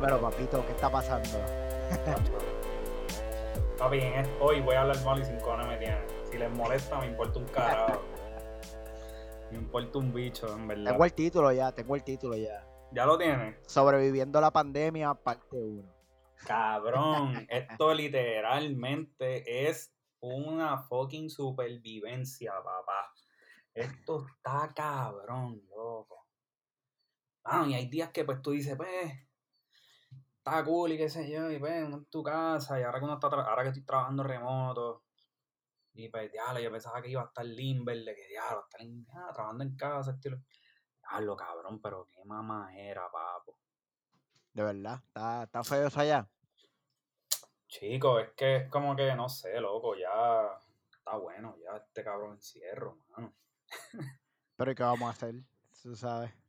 pero papito, ¿qué está pasando? Papi, en es- hoy voy a hablar mal y sin cojones me tiene. Si les molesta, me importa un carajo. me importa un bicho, en verdad. Tengo el título ya, tengo el título ya. ¿Ya lo tienes? Sobreviviendo la pandemia, parte 1. Cabrón, esto literalmente es una fucking supervivencia, papá. Esto está cabrón, loco. Ah, y hay días que pues tú dices, pues, está cool y qué sé yo, y pues, uno en tu casa, y ahora que uno está ahora que estoy trabajando remoto, y pues, diablo, yo pensaba que iba a estar limber, de que diablo, estar en- ah, trabajando en casa, estilo. Diablo, cabrón, pero qué mamá era, papo. De verdad, está, está feo eso allá. Chico, es que es como que, no sé, loco, ya está bueno, ya este cabrón encierro, mano. Pero ¿y ¿qué vamos a hacer? Tú sabes.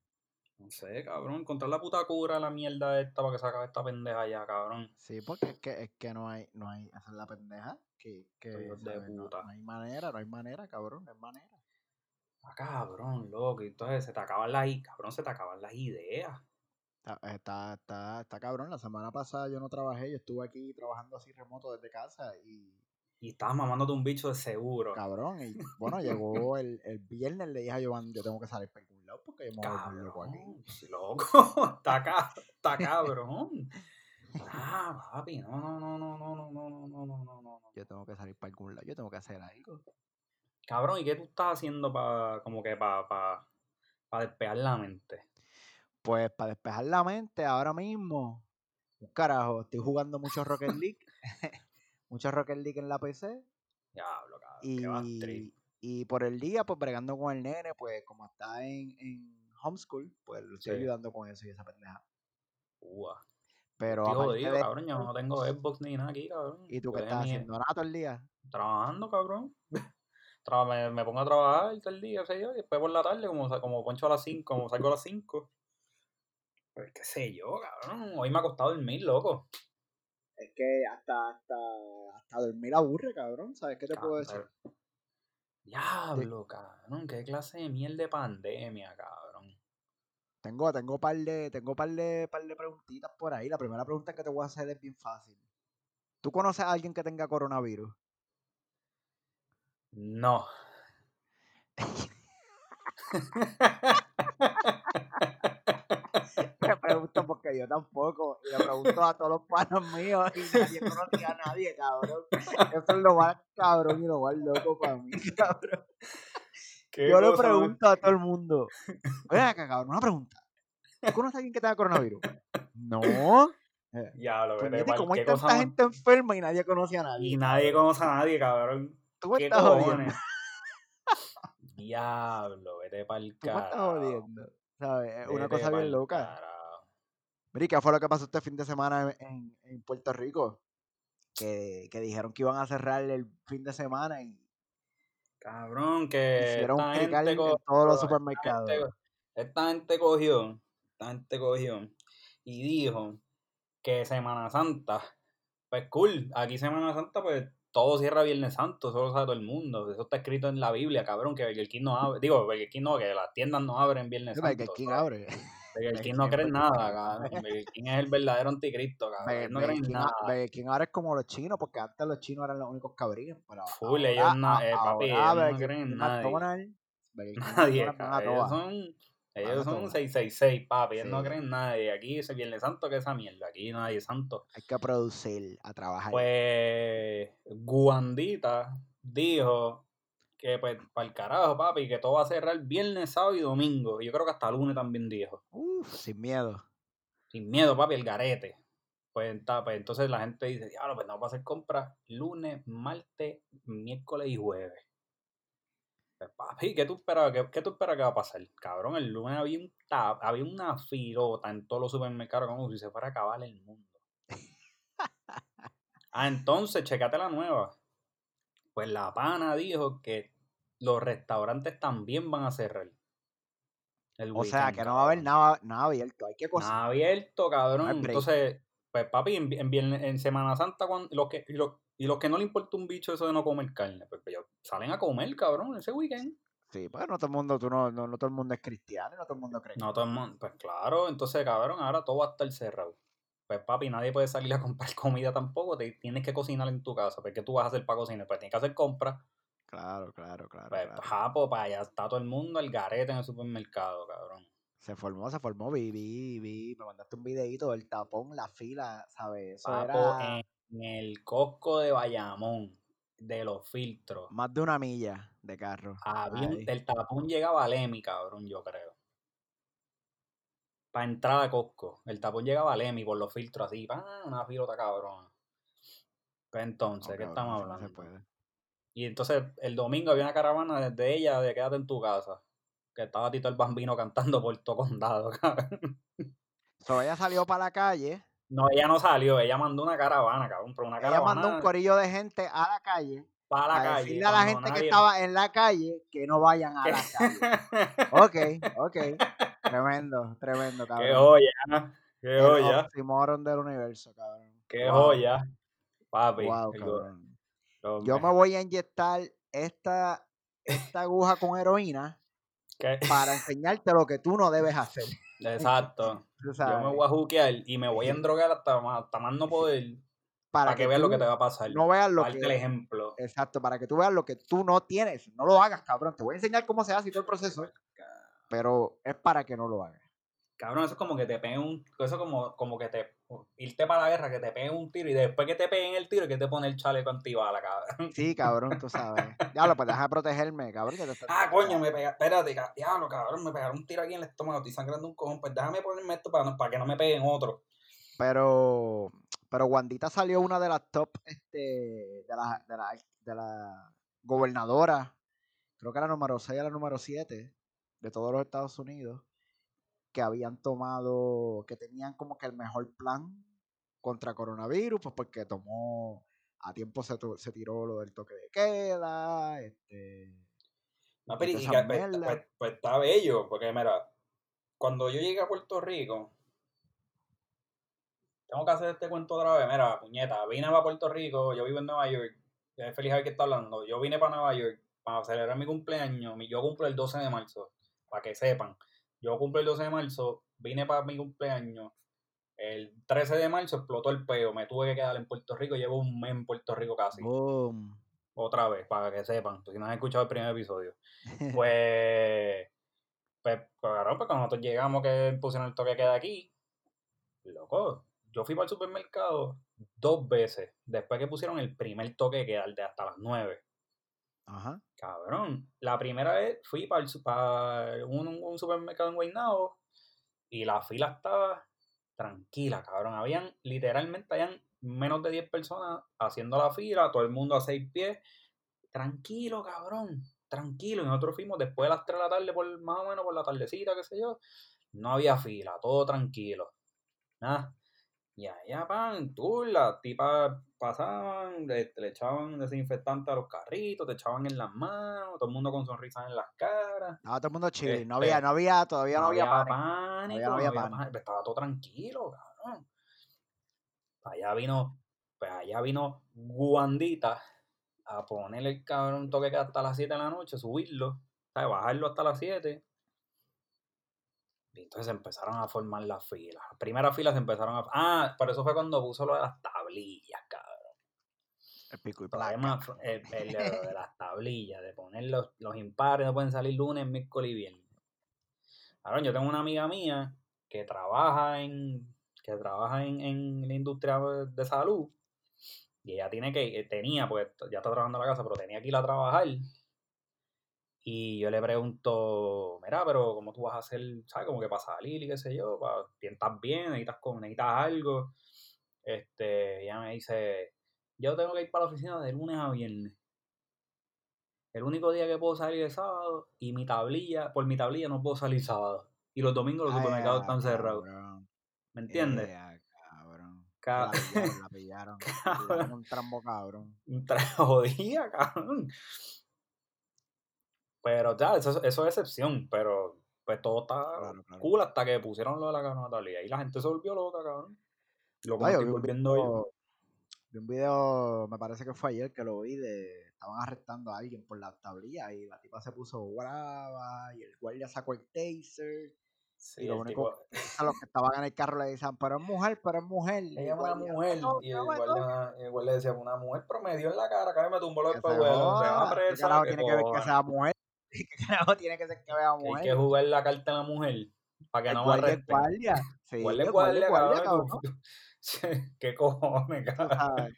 No sé, cabrón, encontrar la puta cura la mierda esta para que se acabe esta pendeja ya, cabrón. Sí, porque es que, es que no hay, no hay, es la pendeja. Que, que de puta. no hay manera, no hay manera, cabrón, no hay manera. Ah, cabrón, loco, entonces se te acaban las, cabrón, se te acaban las ideas. Está, está, está, está cabrón. La semana pasada yo no trabajé, yo estuve aquí trabajando así remoto desde casa y Y estabas mamándote un bicho de seguro. cabrón. Y bueno, llegó el, el viernes, le dije a Joan, yo tengo que salir lado porque yo me voy loco aquí. Loco, está, ca- está cabrón. Ah, papi, no, no, no, no, no, no, no, no, no, no, no, no. Yo tengo que salir para algún lado, yo tengo que hacer algo. Cabrón, ¿y qué tú estás haciendo para, como que para, para, para despejar la mente? Pues para despejar la mente ahora mismo, carajo, estoy jugando mucho Rocket League, mucho Rocket League en la PC Diablo, cabrón, qué bad trip. Y, por el día, pues bregando con el nene, pues como está en, en homeschool, pues lo estoy Sí. ayudando con eso y esa pendeja. Ua. Pero aparte jodido, de cabrón. Yo no tengo Xbox ni nada aquí, cabrón. ¿y tú qué estás haciendo? Nada todo el día. Trabajando, cabrón. Tra- me, me pongo a trabajar todo el día, qué sé yo, y después por la tarde, como, como poncho a las 5, como salgo a las 5. Pues qué sé yo, cabrón. Hoy me ha costado dormir, loco. Es que hasta, hasta, hasta dormir aburre, cabrón, ¿sabes qué te puedo decir? Diablo, cabrón. Qué clase de miel de pandemia, cabrón. Tengo, tengo par de, tengo par de, par de preguntitas por ahí. La primera pregunta que te voy a hacer es bien fácil. ¿Tú conoces a alguien que tenga coronavirus? No. Me pregunto porque yo tampoco. Y le pregunto a todos los panos míos y nadie conocía a nadie, cabrón. Eso es lo más cabrón y lo más loco para mí, cabrón. ¿Qué Yo le más- pregunto a todo el mundo. Ven acá, cabrón, una pregunta. ¿Tú conoces a alguien que tenga coronavirus? No. Eh, Diablo, vete puñete, pa'l- ¿Cómo hay tanta gente enferma y nadie conoce a nadie? Y nadie conoce a nadie, cabrón. Tú ¿Qué estás jodiendo. Diablo, vete pa'l Tú me estás carajo. jodiendo. Una cosa bien loca. carajo. Mira, ¿y ¿qué fue lo que pasó este fin de semana en, en- Puerto Rico? Que, que dijeron que iban a cerrar el fin de semana y Cabrón, que hicieron esta en todos los esta supermercados. gente, esta gente cogió, esta gente cogió y dijo que Semana Santa, pues cool, aquí Semana Santa, pues todo cierra Viernes Santo, eso lo sabe todo el mundo, eso está escrito en la Biblia, cabrón, que Burger King no abre, digo, Burger King no, que las tiendas no abren Viernes Santo. Burger King ¿sabes? abre. Burger King no cree en nada, cabrón. Burger King es el verdadero anticristo, cabrón. Burger- no creen King, nada. Burger King ahora es como los chinos, porque antes los chinos eran los únicos abrían. Pero Full, ellos no, eh, papi, ellos no creen en y nadie. Cabrón. Son, ellos son todas. 666, papi. Ellos no creen en nadie. Aquí es Viernes Santo, que esa mierda. Aquí nadie es santo. Hay que producir, a trabajar. Pues Guandita dijo que pues para el carajo, papi, que todo va a cerrar viernes, sábado y domingo. Yo creo que hasta lunes también dijo. Uf, sin miedo. Sin miedo, papi, el garete. Pues, pues, entonces la gente dice, diablo, pues no vamos a hacer compras lunes, martes, miércoles y jueves. Pues, papi, ¿qué tú esperas qué, qué tú esperas que va a pasar? Cabrón, el lunes había, un ta- había una filota en todos los supermercados como si se fuera a acabar el mundo. Ah, entonces, checate la nueva. Pues la pana dijo que los restaurantes también van a cerrar. El O sea, que no va a haber nada, nada abierto. Hay que cocinar. Nada abierto, cabrón. No. Entonces, pues papi, en, en, viernes- en Semana Santa, cuando, los que, los, y los que no le importa un bicho eso de no comer carne, pues ellos salen a comer, cabrón, ese weekend. Sí, pues no todo el mundo, tú no, no, no todo el mundo es cristiano, no todo el mundo cree. No todo el mundo, pues claro, entonces, cabrón, ahora todo va a estar cerrado. pues papi, nadie puede salir a comprar comida tampoco, te tienes que cocinar en tu casa, porque tú vas a hacer para cocinar, pues tienes que hacer compras. Claro, claro, claro. Pues, claro. japo, para allá está todo el mundo al garete en el supermercado, cabrón. Se formó, se formó, vi, vi, vi, me mandaste un videito del tapón, la fila, ¿sabes? Eso Papo, era en el Costco de Bayamón, de los filtros, más de una milla de carro. había el tapón llegaba a Lemi, cabrón, yo creo. Para entrar a Costco, el tapón llegaba a Lemi por los filtros así, ¡pam! una filota cabrón. Pues No, entonces, ¿qué cabrón, estamos así no se hablando? puede. Y entonces el domingo había una caravana desde ella de quédate en tu casa. Que estaba Tito el Bambino cantando por todo condado, cabrón. So, ella salió para la calle, No, ella no salió, ella mandó una caravana, cabrón, pero una ella mandó un caravana corillo de gente a la calle para la para calle. decirle a la gente que estaba en la calle que no vayan a la calle. Ok, ok. Tremendo, tremendo, cabrón. Qué joya, qué El joya, oxímoron del universo, cabrón. qué Wow, joya. Papi, Wow, el go- cabrón. Yo me voy a inyectar esta, esta aguja con heroína ¿qué? para enseñarte lo que tú no debes hacer. Exacto. Yo me voy a juquear y me voy a endrogar hasta más, hasta más no poder para, que, veas lo que te va a pasar. no veas lo Darte que el ejemplo. Exacto, para que tú veas lo que tú no tienes. No lo hagas, cabrón. Te voy a enseñar cómo se hace y todo el proceso. Pero es para que no lo hagas. Cabrón, eso es como que te peguen un. Eso es como, como que te. Irte para la guerra, que te peguen un tiro y después que te peguen el tiro, que te pone el chaleco antibala, cabrón. Sí, cabrón, tú sabes. Diablo, pues deja de protegerme, cabrón. que te estás- Ah, coño, me pega. Espérate, diablo, cabrón, me pegaron un tiro aquí en el estómago, estoy sangrando un cojón. Pues déjame ponerme esto para, no- para que no me peguen otro. Pero, pero Wandita salió una de las top este, de la, de la, de la gobernadora, creo que la número 6 a la número 7 de todos los Estados Unidos, que habían tomado, que tenían como que el mejor plan contra coronavirus, pues porque tomó, a tiempo se, tiró lo del toque de queda, este, No, pero y que- pues, pues- pues está bello, porque mira, cuando yo llegué a Puerto Rico, tengo que hacer este cuento otra vez. Mira, puñeta, vine para Puerto Rico, yo vivo en Nueva York, es feliz a ver que está hablando. Yo vine para Nueva York para celebrar mi cumpleaños. Yo cumplo el 12 de marzo, para que sepan. Yo cumplo el 12 de marzo, vine para mi cumpleaños. El 13 de marzo explotó el peo, me tuve que quedar en Puerto Rico, llevo un mes en Puerto Rico casi. Boom. Otra vez, para que sepan, si no han escuchado el primer episodio. Pues, pues, claro, pues cuando nosotros llegamos que pusieron el toque de queda aquí, loco, yo fui para el supermercado dos veces, después que pusieron el primer toque de queda, el de hasta las 9. Ajá. Cabrón, la primera vez fui para, el, un, supermercado en Guaynabo y la fila estaba tranquila, cabrón. Habían, literalmente, habían menos de 10 personas haciendo la fila, todo el mundo a seis pies. Tranquilo, cabrón, tranquilo. Y nosotros fuimos después de las 3 de la tarde, por, más o menos por la tardecita, qué sé yo. No había fila, todo tranquilo. Nada. Y allá, pan, tú, las tipas pasaban, le, le echaban desinfectante a los carritos, te echaban en las manos, todo el mundo con sonrisas en las caras. Estaba todo el mundo chill. No Este, había, no había, todavía no, había, pánico. pánico, no no había había pánico. pánico, Estaba todo tranquilo, cabrón. Allá vino, pues allá vino Guandita a ponerle el cabrón toque que hasta las 7 de la noche, subirlo, ¿sabes? bajarlo hasta las 7. Y entonces se empezaron a formar las filas. Las primeras filas se empezaron a. Ah, por eso fue cuando puso lo de las tablillas. El pico y El placa. problema fue el, el de, las tablillas, de poner los, los impares, no pueden salir lunes, miércoles y viernes. Ahora, yo tengo una amiga mía que trabaja en que trabaja en, en la industria de salud y ella tiene que, eh, tenía, porque ya está trabajando en la casa, pero tenía que ir a trabajar. Y yo le pregunto, mira, pero ¿cómo tú vas a hacer, sabes, como que para salir y qué sé yo? Para, ¿Estás bien? ¿Necesitas, necesitas algo? Este, ella me dice, yo tengo que ir para la oficina de lunes a viernes. El único día que puedo salir es sábado y mi tablilla, por mi tablilla no puedo salir sábado. Y los domingos los Ay, supermercados ah, están cerrados. cabrón. ¿Me entiendes? Ea, cabrón. Ca- La pillaron, la pillaron. La pillaron un trambo cabrón. Tra- jodía, cabrón. Pero ya, eso, eso es excepción, pero pues todo está Claro, claro. cool hasta que pusieron lo de la cabrón tablilla. Y la gente se volvió loca, cabrón. Lo que Ay, estoy vi un volviendo yo. Vi un video, me parece que fue ayer que lo vi, de estaban arrestando a alguien por las tablillas y la tipa se puso brava y el guardia sacó el taser Sí, y lo el único tipo, a los que estaban en el carro le decían, pero es mujer, pero es mujer. ella es una mujer. "No, Y el guardia, el guardia decía, una mujer, pero me dio en la cara, cara me tumbó los espejuelos. ¿Qué carajo tiene que ver que sea mujer? ¿Qué carajo tiene que ser que vea Que hay mujer? que jugar la carta a la mujer para que el no me guardia es arresten. guardia. Sí, Guardia es el guardia guardia, es guardia, cabrón. cabrón. ¿Qué cojones, cabrón?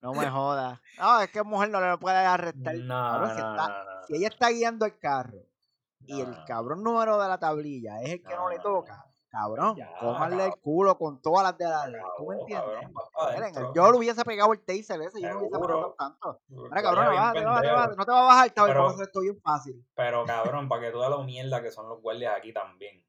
No me jodas. No, es que mujer no le puede arrestar. No, Cabrón, si, no, está, no, no, si ella está guiando el carro y el cabrón número de la tablilla es el que no, le toca, cabrón, Ya, cómanle el cabrón. culo con todas las de la ley. ¿Tú me entiendes? cabrón, va Miren, yo le hubiese pegado el taser ese, yo no hubiese matado tanto. El guardia cabrón, pendejo. bájate. No te va a bajar, a hacer esto bien fácil. Pero cabrón, para que tú veas lo mierda que son los guardias aquí también.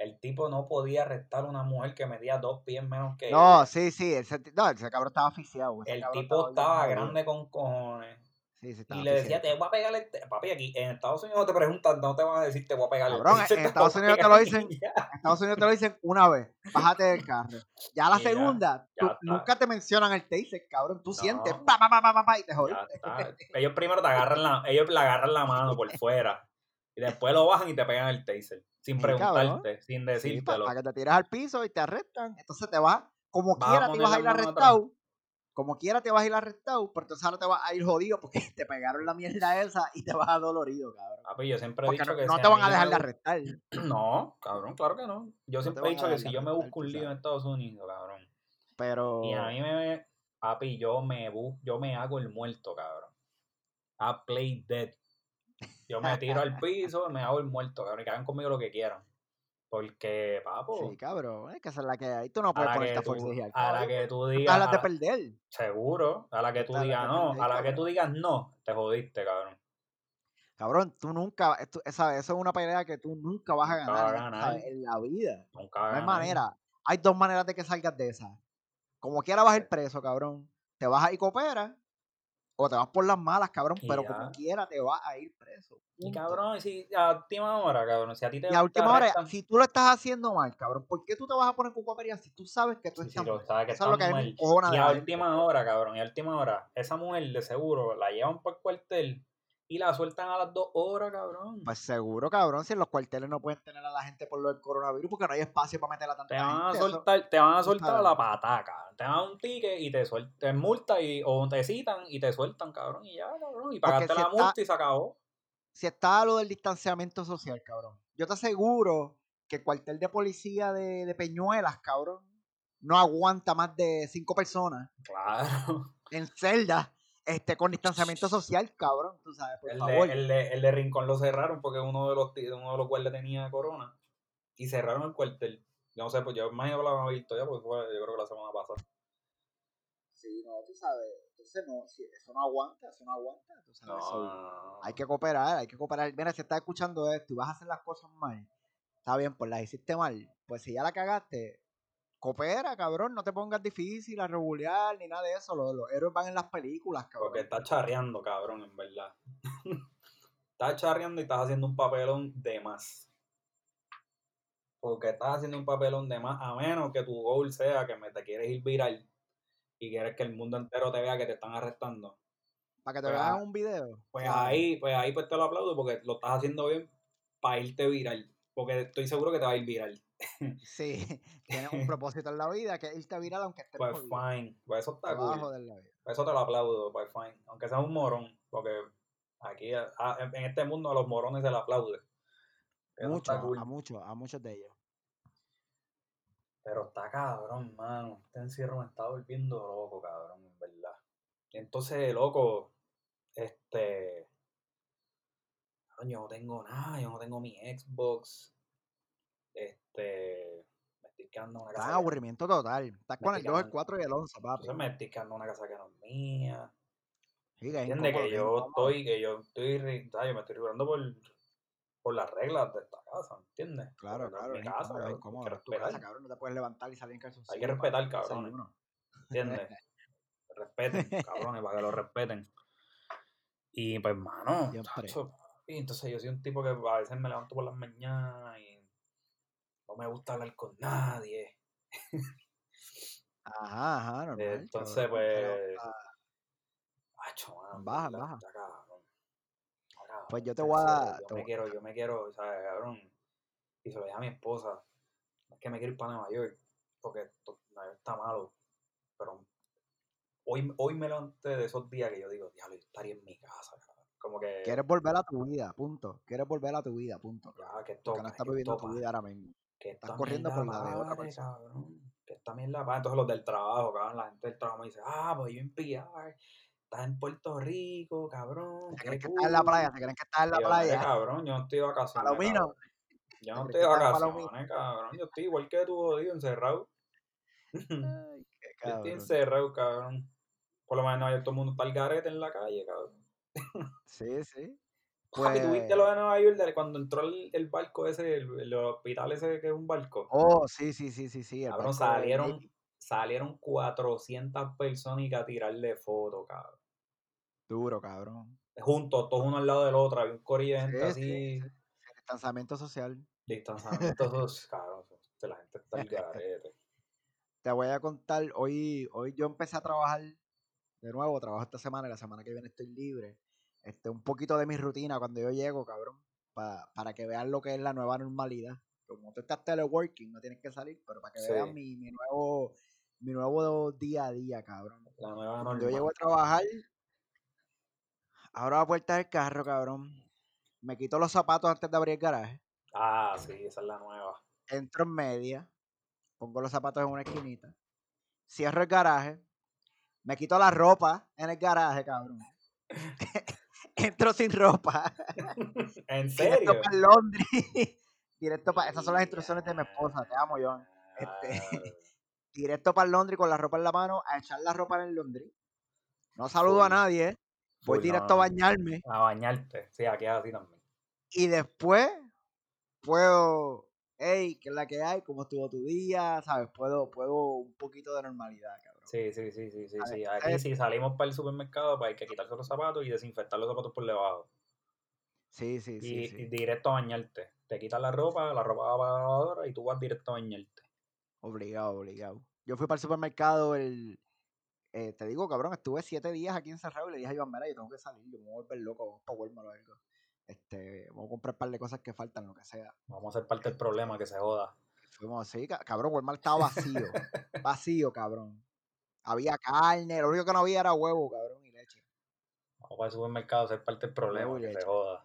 El tipo no podía arrestar a una mujer que medía dos pies menos que No, ella. sí, sí, ese, no, ese cabrón estaba asfixiado. El tipo estaba jodido. grande con cojones. Sí, sí, Y estaba le decía, asfixiado. te voy a pegar el... te-". Papi, aquí en Estados Unidos no te preguntan, no te van a decir, te voy a pegar el Cabrón, en Estados Unidos te lo dicen- ya. En Estados Unidos te lo dicen una vez, bájate del carro. Ya la Y ya, segunda, ya tú- está. nunca te mencionan el taser, cabrón. Tú No. sientes, pa, pa, pa, pa, pa, y te Ya jodiste. Ellos primero te agarran la, ellos le agarran la mano por fuera. Y después lo bajan y te pegan el taser. Sin Sí, cabrón. preguntarte, sin Sí, para decírtelo. que te tiras al piso y te arrestan. Entonces te vas, como quiera te vas a ir arrestado. Como quiera te vas a ir arrestado, pero entonces ahora te vas a ir jodido porque te pegaron la mierda esa y te vas a dolorido, cabrón. Papi, yo siempre he Porque dicho no, que no si te van a dejar de arrestar. No, cabrón, claro que no. Yo siempre he dicho que si yo me busco un lío en. Estados Unidos, cabrón. Pero. Y a mí me, papi, yo me bu- yo me hago el muerto, cabrón. I play dead. Yo me tiro al piso, me hago el muerto, cabrón, y que hagan conmigo lo que quieran. Porque, papo, Sí, cabrón, es que esa es la que hay. Tú no puedes la, ponerte a y al a la que tú digas, a las a de la- perder. seguro, a la que tú digas no, a la que tú digas no, te jodiste, cabrón. Cabrón, tú nunca, esa, eso es una pelea que tú nunca vas a vas ganar, en la vida. Nunca No hay manera. Hay dos maneras de que salgas de esa. Como quiera vas a ir preso, cabrón. Te vas a ir coopera o te vas por las malas, cabrón, Y pero ya. como quiera te vas a ir preso. Y punto. cabrón, y si a última hora, cabrón, si a ti te Y a última hora, si tú lo estás haciendo mal, cabrón, ¿por qué tú te vas a poner con coopera si tú sabes que tú Sí, sí, estás lo mal? sabes que Eso es lo que a encojona Y a gente. última hora, cabrón, y a última hora, esa mujer de seguro la llevan por el cuartel y la sueltan a las dos horas, cabrón. Pues seguro, cabrón, si en los cuarteles no pueden tener a la gente por lo del coronavirus porque no hay espacio para meter a tanta Te van a eso- soltar, te van a soltar a la pataca. Te dan un ticket y te sueltan, te multa y, o te citan y te sueltan, cabrón, y ya, cabrón. Y pagaste si la está- multa y se acabó. si está lo del distanciamiento social, cabrón, yo te aseguro que el cuartel de policía de, de Peñuelas, cabrón, no aguanta más de cinco personas Claro. en celda este, con distanciamiento social, cabrón, tú sabes, por El favor. de, el, de, el de Rincón lo cerraron porque uno de los uno de los guardias tenía corona. Y cerraron el cuartel. Yo no sé, pues yo imagino que lo han visto ya, porque fue, yo creo que la semana pasada. Sí, no, tú sabes, entonces no, si eso no aguanta, eso no aguanta, tú sabes. No, so, no, no, no. Hay que cooperar, hay que cooperar. Mira, si estás escuchando esto y vas a hacer las cosas mal, está bien, pues las hiciste mal. Pues si ya la cagaste, coopera, cabrón, no te pongas difícil a regular ni nada de eso. Los, los héroes van en las películas, cabrón. Porque estás charreando, cabrón, en verdad. estás charreando y estás haciendo un papelón de más. Porque estás haciendo un papelón de más, a menos que tu goal sea que me te quieres ir viral y quieres que el mundo entero te vea que te están arrestando. Para que te pues, vean ah, un video. Pues ahí, pues ahí pues te lo aplaudo porque lo estás haciendo bien para irte viral. Porque estoy seguro que te va a ir viral. Sí, tienes un propósito en la vida que es irte viral aunque estés Pues jodido. fine. Pues eso está cool. vida. Eso te lo aplaudo, pues fine. Aunque seas un morón, porque aquí a- a- en este mundo a los morones se le aplaude. Mucho, cool. a muchos, a muchos de ellos. Pero está cabrón, mano. Este encierro me está volviendo loco, cabrón, en verdad. Y entonces, loco, este. cabrón, Yo no tengo nada, yo no tengo mi Xbox. Este. Me estoy quedando en una casa. en que- aburrimiento total. Estás con el estoy 2, el quedando- 4 y el 11, papi. Entonces me estoy quedando en una casa que no es mía. Sí, que es Entiende incómodo, que yo estoy, que yo estoy, ¿sabes? Yo me estoy ribrando por, por las reglas de esta casa, ¿entiendes? Claro, Porque claro, mi casa, es cabrón, incómodo. tu casa, cabrón. No te puedes levantar y salir en calzoncillo. hay que respetar, desayuno. ¿entiendes? Respeten, cabrones, para que lo respeten. Y pues, mano, tacho, y entonces yo soy un tipo que a veces me levanto por las mañanas y no me gusta hablar con nadie. Ajá, ajá, normal. Entonces, cabrón, pues, ah, Baja, baja. Está cabrón. Está cabrón, Pues yo te voy a- Yo me quiero, yo me quiero, ¿sabes, cabrón? Y se lo dije a mi esposa, es que me quiero ir para Nueva York, porque esto, Nueva York está malo. Pero hoy, hoy me levanté de esos días que yo digo, diablo, yo estaría en mi casa, cabrón. Como que, Quieres volver a tu vida, punto. Quieres volver a tu vida, punto. ya, que esto, Porque no estás que viviendo tu vida ahora mismo. que Estás corriendo por la de otra pare, persona. cabrón. Que esta mierda pare. Entonces los del trabajo, cabrón, la gente del trabajo me dice, ah, pues yo en PR, estás en Puerto Rico, cabrón, Se creen que estás en la cool". playa, se creen que estás en la Y yo, "Mire, playa. cabrón, yo no estoy de vacaciones, Palomino. Yo no estoy de que vacaciones, cabrón. Yo estoy igual que tú, jodido, encerrado. Ay, qué Yo estoy encerrado, cabrón. Por lo menos todo el mundo está al garete en la calle, cabrón. Sí, sí. Papi, ¿tuviste Pues- lo de Nueva York cuando entró el, el barco ese, el, el hospital ese que es un barco? Oh, sí, sí, sí, sí, sí. El Cabrón, de salieron, salieron 400 personas a tirarle fotos, cabrón. Duro, cabrón. Juntos, todos uno al lado del otro. Había un corillo de gente Sí, así, sí, sí. Distanciamiento social. distanciamiento. esos, cabrón, la gente está al garete. Te voy a contar, hoy, hoy yo empecé a trabajar de nuevo, trabajo esta semana y la semana que viene estoy libre. Este, un poquito de mi rutina cuando yo llego, cabrón, pa- para que vean lo que es la nueva normalidad. Como tú estás teleworking, no tienes que salir, pero para que vean mi, mi nuevo mi nuevo día a día, cabrón. La nueva Cuando yo llego a trabajar, abro la puerta del carro, cabrón. Me quito los zapatos antes de abrir el garaje. Ah, sí, esa es la nueva. entro en media, pongo los zapatos en una esquinita, cierro el garaje, me quito la ropa en el garaje, cabrón. entro sin ropa, ¿En directo serio? para el laundry, directo para... Esas son las instrucciones de mi esposa, te amo, John. Este, directo para laundry con la ropa en la mano, a echar la ropa en el laundry. No saludo a nadie, voy Full, directo no, a bañarme A bañarte. Sí, aquí así también. y después puedo, hey, ¿qué es la que hay? ¿Cómo estuvo tu día? ¿Sabes? Puedo, puedo un poquito de normalidad, cabrón. Sí, sí, sí, sí, sí, A ver, sí. Aquí si salimos para el supermercado, pues hay que quitarse los zapatos y desinfectar los zapatos por debajo. Sí, sí, sí, y, sí. y directo a bañarte. Te quitas la ropa, la ropa va para la lavadora y tú vas directo a bañarte. Obligado, obligado. Yo fui para el supermercado el. Eh, te digo, cabrón, estuve siete días aquí encerrado y le dije a Iván, mira, yo tengo que salir, yo me voy a volver loco, vamos para Walmart o algo. Este, vamos a comprar un par de cosas que faltan, lo que sea. Vamos a ser parte del problema, que se joda. Fuimos así, ca- cabrón, Walmart estaba vacío. vacío, cabrón. Había carne, lo único que no había era huevo, cabrón, y leche. Vamos para el supermercado a ser parte del problema, que se joda.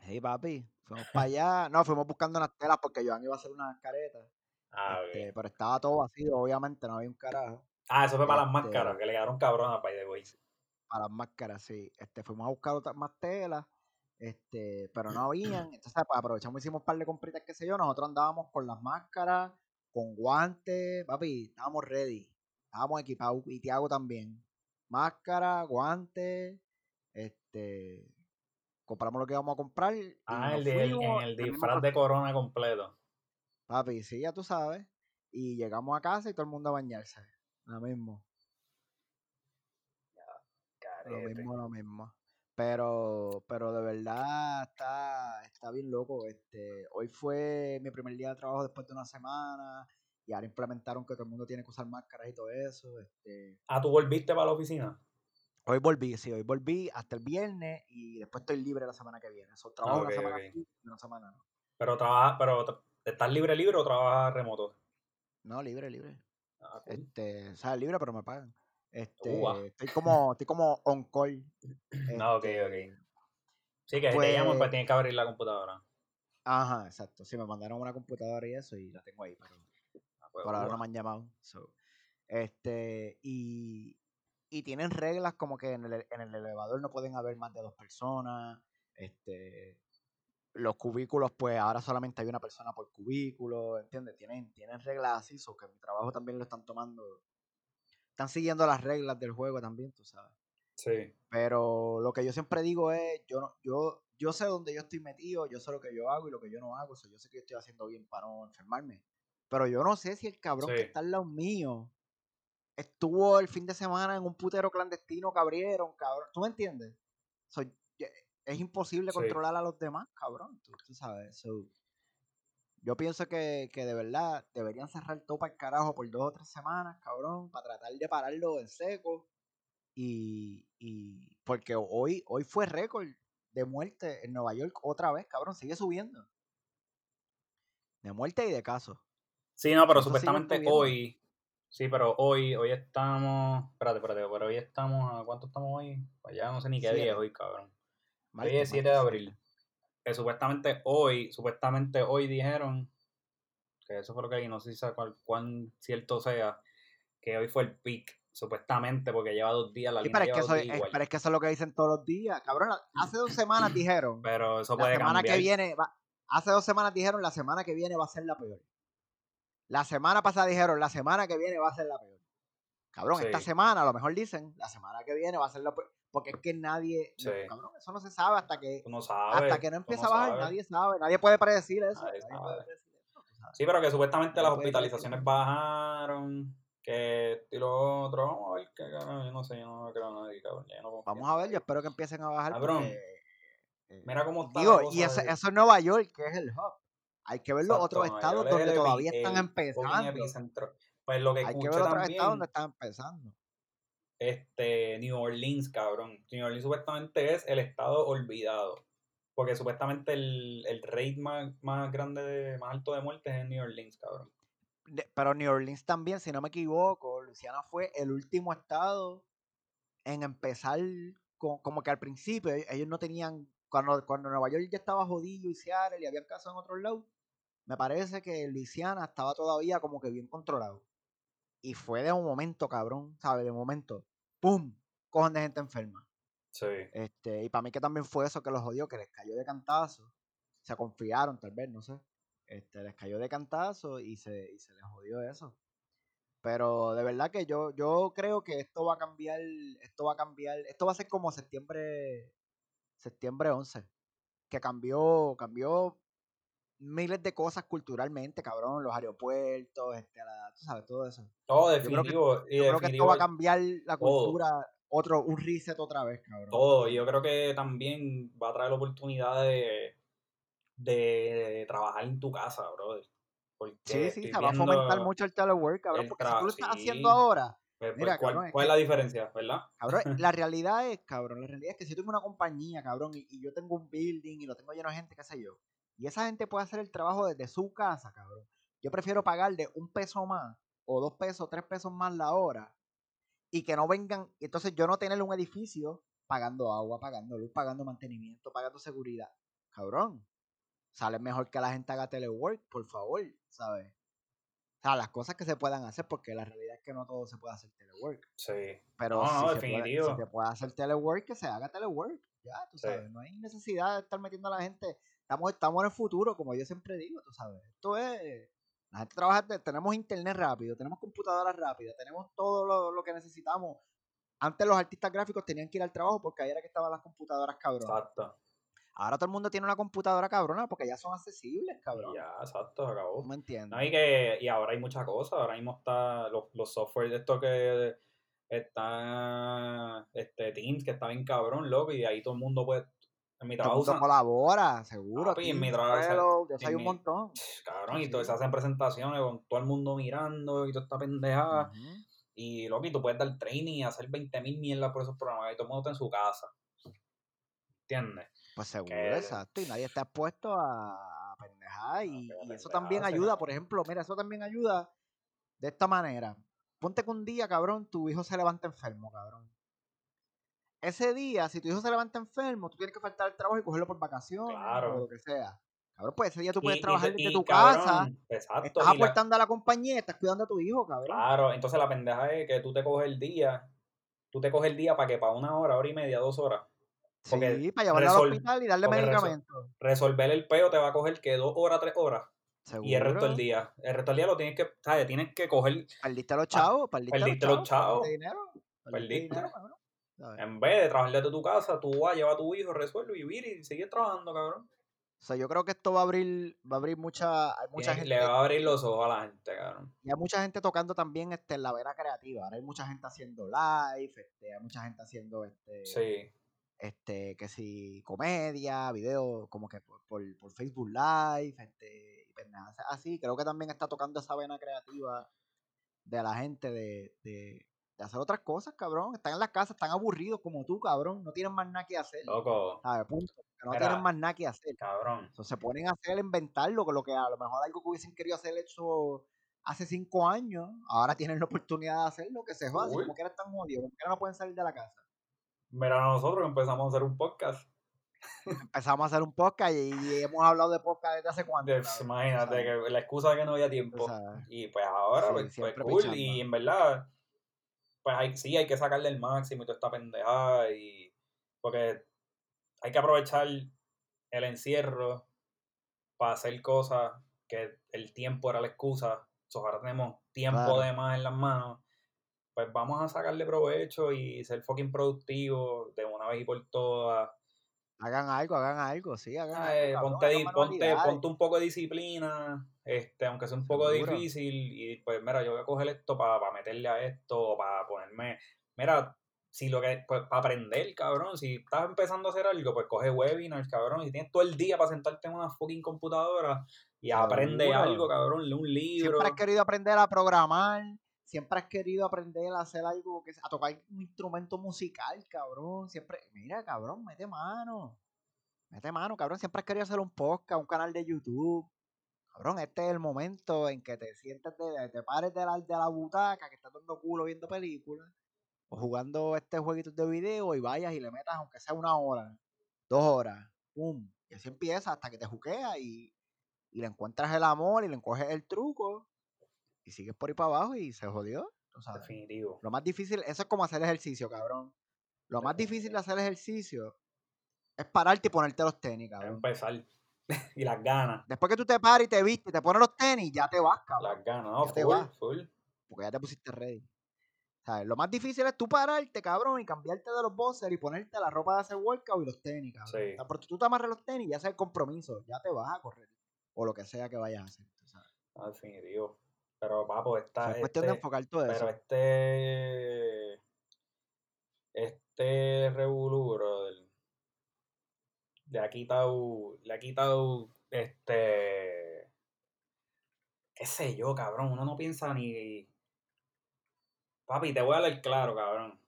Sí, papi, fuimos para allá. No, fuimos buscando unas telas porque Joan iba a hacer unas caretas. Ah, este, pero estaba todo vacío, obviamente, no había un carajo. Ah, eso fue para las Este- máscaras, que le quedaron cabronas, by the way. para las máscaras, sí. Este, fuimos a buscar otras más telas, este, pero no habían. Entonces, pues, aprovechamos, hicimos un par de compritas, qué sé yo. Nosotros andábamos con las máscaras, con guantes, papi, estábamos ready. Estábamos equipados, y Tiago también. Máscara, guantes, este, compramos lo que íbamos a comprar. Ah, el, de- el- en disfraz de corona completo. Papi, sí, ya tú sabes. Y llegamos a casa y todo el mundo a bañarse. Lo mismo. Lo mismo, lo mismo. Pero, pero de verdad está, está bien loco. Este, hoy fue mi primer día de trabajo después de una semana. Y ahora implementaron que todo el mundo tiene que usar máscaras y todo eso. Este, Ah, ¿tú volviste para la oficina? hoy volví, sí, hoy volví hasta el viernes y después estoy libre la semana que viene. So, trabajo ok, una semana y una semana no. Pero trabajas, pero ¿estás libre libre o trabajas remoto? No, libre, libre. Ah, cool. Este, o sea, libre, pero me pagan. Este, estoy como, estoy como on call. Ah, ok, Este, ok. Sí, que si te llaman, pues- pues tienes que abrir la computadora. Ajá, exacto. Sí, me mandaron una computadora y eso y la tengo ahí, pero Ah, pues, por ahora no me han llamado. so, Este, y, y tienen reglas como que en el, en el elevador no pueden haber más de dos personas. Este, los cubículos, pues ahora solamente hay una persona por cubículo, ¿entiendes? Tienen, tienen reglas así, so que mi trabajo también lo están tomando. Están siguiendo las reglas del juego también, tú sabes. Sí, Pero lo que yo siempre digo es, yo no, yo, yo sé dónde yo estoy metido, yo sé lo que yo hago y lo que yo no hago. o sea, yo sé que yo estoy haciendo bien para no enfermarme. Pero yo no sé si el cabrón que está al lado mío estuvo el fin de semana en un putero clandestino que abrieron, cabrón. ¿Tú me entiendes? So, es imposible Sí. controlar a los demás, cabrón. Tú, tú sabes. So, yo pienso que, que de verdad deberían cerrar todo para el carajo por dos o tres semanas, cabrón, para tratar de pararlo en seco. Y, y porque hoy, hoy fue récord de muerte en Nueva York otra vez, cabrón, sigue subiendo. De muerte y de caso. Sí, no, pero Eso supuestamente hoy. Sí, pero hoy, hoy estamos. Espérate, espérate, pero hoy estamos. ¿A cuánto estamos hoy? Pues ya no sé ni qué día es hoy, cabrón. Hoy es 7 de abril. Que supuestamente hoy, supuestamente hoy dijeron. Que eso fue lo que leí, no sé si cuál- cuán cierto sea. Que hoy fue el peak, supuestamente, porque lleva dos días, la Sí, línea pero es, que eso, es, igual. pero es que eso es lo que dicen todos los días. Cabrón, hace dos semanas dijeron. Pero eso La puede semana cambiar. que viene. va- hace dos semanas dijeron la semana que viene va a ser la peor. La semana pasada dijeron la semana que viene va a ser la peor. Cabrón, esta semana a lo mejor dicen la semana que viene va a ser la peor. Porque es que nadie. Sí. Cabrón, eso no se sabe hasta que. No sabes. Hasta que no empieza no a bajar, sabes. nadie sabe. Nadie puede predecir eso. Nadie Nadie puede predecir eso. Sí, pero que supuestamente las hospitalizaciones bajaron, que esto y lo otro. Vamos a ver qué cabrón, yo no sé, yo no creo a nadie, cabrón. Vamos a ver, yo espero que empiecen a bajar. Cabrón, porque, eh, Mira cómo está la Digo, y eso, eso es Nueva York, que es el hub. Hay que ver los Exacto, otros estados donde el todavía están el empezando. Pues lo que Hay que ver otros estados donde también, están empezando. Este, New Orleans, cabrón. New Orleans supuestamente es el estado olvidado. Porque supuestamente el, el rate más, más grande, de- más alto de muertes es New Orleans, cabrón. Pero New Orleans también, si no me equivoco, Luisiana fue el último estado en empezar con, como que al principio e- ellos no tenían, cuando, cuando Nueva York ya estaba jodido y Seattle y había casos en otros lados, me parece que Luisiana estaba todavía como que bien controlado. Y fue de un momento, cabrón, ¿sabes? De momento, ¡pum! Cojan de gente enferma. Sí. Este, y para mí que también fue eso que los jodió, que les cayó de cantazo. Se confiaron, tal vez, no sé. Este, les cayó de cantazo y se, y se les jodió eso. Pero de verdad que yo, yo creo que esto va a cambiar, esto va a cambiar, esto va a ser como septiembre, septiembre 11, que cambió, cambió miles de cosas culturalmente, cabrón, los aeropuertos, este, la- tú sabes, todo eso. Todo Yo creo que, definitivo. yo creo que esto va a cambiar la todo. cultura, otro, un reset otra vez, cabrón. todo. Yo creo que también va a traer la oportunidad de, de trabajar en tu casa, brother. Porque Sí, sí, se va a fomentar mucho el telework, cabrón, el porque si tú lo estás haciendo ahora, Pues, pues, mira, ¿cuál, cabrón, es cuál es que- la diferencia, verdad? cabrón, la realidad es, cabrón, la realidad es que si yo tengo una compañía, cabrón, y, y yo tengo un building y lo tengo lleno de gente, qué sé yo, y esa gente puede hacer el trabajo desde su casa, cabrón, yo prefiero pagarle un peso más, o dos pesos, tres pesos más la hora, y que no vengan, entonces yo no tener un edificio pagando agua, pagando luz, pagando mantenimiento, pagando seguridad, cabrón, sale mejor que la gente haga telework, por favor, ¿sabes? O sea, las cosas que se puedan hacer, porque la realidad es que no todo se puede hacer telework. Sí. Pero No, no, si, se puede, definitivo. si se puede hacer telework, que se haga telework. Ya, tú Sí. sabes. No hay necesidad de estar metiendo a la gente. Estamos, estamos en el futuro, como yo siempre digo, tú sabes. Esto es. La gente trabaja, tenemos internet rápido, tenemos computadoras rápidas, tenemos todo lo, lo que necesitamos. Antes los artistas gráficos tenían que ir al trabajo porque ahí era que estaban las computadoras cabronas. Exacto. Ahora todo el mundo tiene una computadora cabrona porque ya son accesibles, cabrón. ya, exacto, se acabó. No, y, que, y ahora hay muchas cosas. Ahora mismo está los, los software de estos que está este Teams, que está bien cabrón, loco, y ahí todo el mundo puede. En mi trabajo usan. colabora, seguro. Papi, en mi trabajo, hay un mi- montón. Cabrón, y todos se hacen presentaciones con todo el mundo mirando y toda esta pendejada. Y loco, y tú puedes dar training y hacer 20.000 mierdas por esos programas y todo el mundo está en su casa. ¿Entiendes? Pues seguro, Que- exacto. Y nadie está expuesto a, pendejar. Y, que y eso también ayuda, por ejemplo, mira, eso también ayuda de esta manera. Ponte que un día, cabrón, tu hijo se levanta enfermo, cabrón. Ese día, si tu hijo se levanta enfermo, tú tienes que faltar al trabajo y cogerlo por vacaciones Claro. o lo que sea. Cabrón, pues ese día tú puedes y trabajar desde y, tu cabrón, casa, Exacto. estás y la- aportando a la compañía estás cuidando a tu hijo, cabrón. Claro, entonces la pendeja es que tú te coges el día, tú te coges el día para que para una hora, hora y media, dos horas, porque sí, para llevarlo al hospital y darle porque resol- medicamentos. resolver el peo te va a coger que dos horas, tres horas, Seguro. y el resto del día. El resto del día lo tienes que, ¿sabes? Tienes que coger, Perdiste los chavos, perdiste, los chavos, chavos, perdiste dinero. perdiste. dinero, cabrón. En vez de trabajar desde tu casa, tú vas, lleva a tu hijo, resuelve y vivir y sigue trabajando, cabrón. O sea, yo creo que esto va a abrir, va a abrir mucha, hay mucha gente, Le va a abrir los ojos a la gente, cabrón. y hay mucha gente tocando también este, en la vena creativa. Ahora hay mucha gente haciendo live, este, hay mucha gente haciendo este, Sí, este, que si comedia, videos como que por, por, por Facebook Live, este, y pendejadas así. Creo que también está tocando esa vena creativa de la gente de, de, de hacer otras cosas, cabrón. Están en la casa, están aburridos como tú, cabrón. No tienen más nada que hacer. Loco. ¿Sabes? Punto. Que no Mira. tienen más nada que hacer. Cabrón. Entonces se ponen a hacer, a inventar lo que, lo que a lo mejor algo que hubiesen querido hacer eso hace cinco años, ahora tienen la oportunidad de hacerlo, que se jodan. Si como quiera están jodidos, como quiera no pueden salir de la casa. Mira, nosotros empezamos a hacer un podcast. Empezamos a hacer un podcast y, y hemos hablado de podcast desde hace cuánto. Imagínate, ¿sabes? que la excusa de que no había tiempo. Y pues ahora, Sí, pues, pues, cool. pichando. Y en verdad, pues hay, sí, hay que sacarle el máximo y toda esta pendejada. Y, porque hay que aprovechar el encierro para hacer cosas que el tiempo era la excusa. So, ahora tenemos tiempo Claro. de más en las manos. Pues vamos a sacarle provecho y ser fucking productivos de una vez y por todas. hagan algo, hagan algo, sí, hagan Ah, algo, eh, ponte, ponte, ponte un poco de disciplina, este, aunque sea un poco Seguro. difícil, y pues mira, yo voy a coger esto para meterle a esto, para ponerme, mira, si lo que, pues para aprender, cabrón, si estás empezando a hacer algo, pues coge webinars, cabrón, si tienes todo el día para sentarte en una fucking computadora y aprende Seguro. algo, cabrón, lee un libro. Siempre has querido aprender a programar, siempre has querido aprender a hacer algo, que a tocar un instrumento musical, cabrón. Siempre, mira, cabrón, mete mano. Mete mano, cabrón. Siempre has querido hacer un podcast, un canal de YouTube. Cabrón, este es el momento en que te sientes, de, te pares de la, de la butaca, que estás dando culo viendo películas, o jugando este jueguito de video y vayas y le metas, aunque sea una hora, dos horas, pum. Y así empieza hasta que te juqueas y, y le encuentras el amor y le encoges el truco y sigues por ahí para abajo y se jodió. tú sabes. Definitivo. Lo más difícil, eso es como hacer ejercicio, cabrón. Lo más difícil de hacer ejercicio es pararte y ponerte los tenis, cabrón. empezar. y las ganas, Después que tú te pares y te vistes y te pones los tenis, ya te vas, cabrón. las ganas, no, Ya te full, vas. full. Porque ya te pusiste ready. ¿Sabes? Lo más difícil es tú pararte, cabrón, y cambiarte de los boxers y ponerte la ropa de hacer workout y los tenis, cabrón. Sí. O sea, porque tú te amarras los tenis, ya es el compromiso, ya te vas a correr. O lo que sea que vayas a hacer. sabes. No, definitivo. Pero, papo, O está. sea, es cuestión de este- enfocar todo eso. Pero este. Este Revolu, brother. Le ha quitado. Le ha quitado. Este. Qué sé yo, cabrón. Uno no piensa ni. Papi, te voy a hablar claro, cabrón.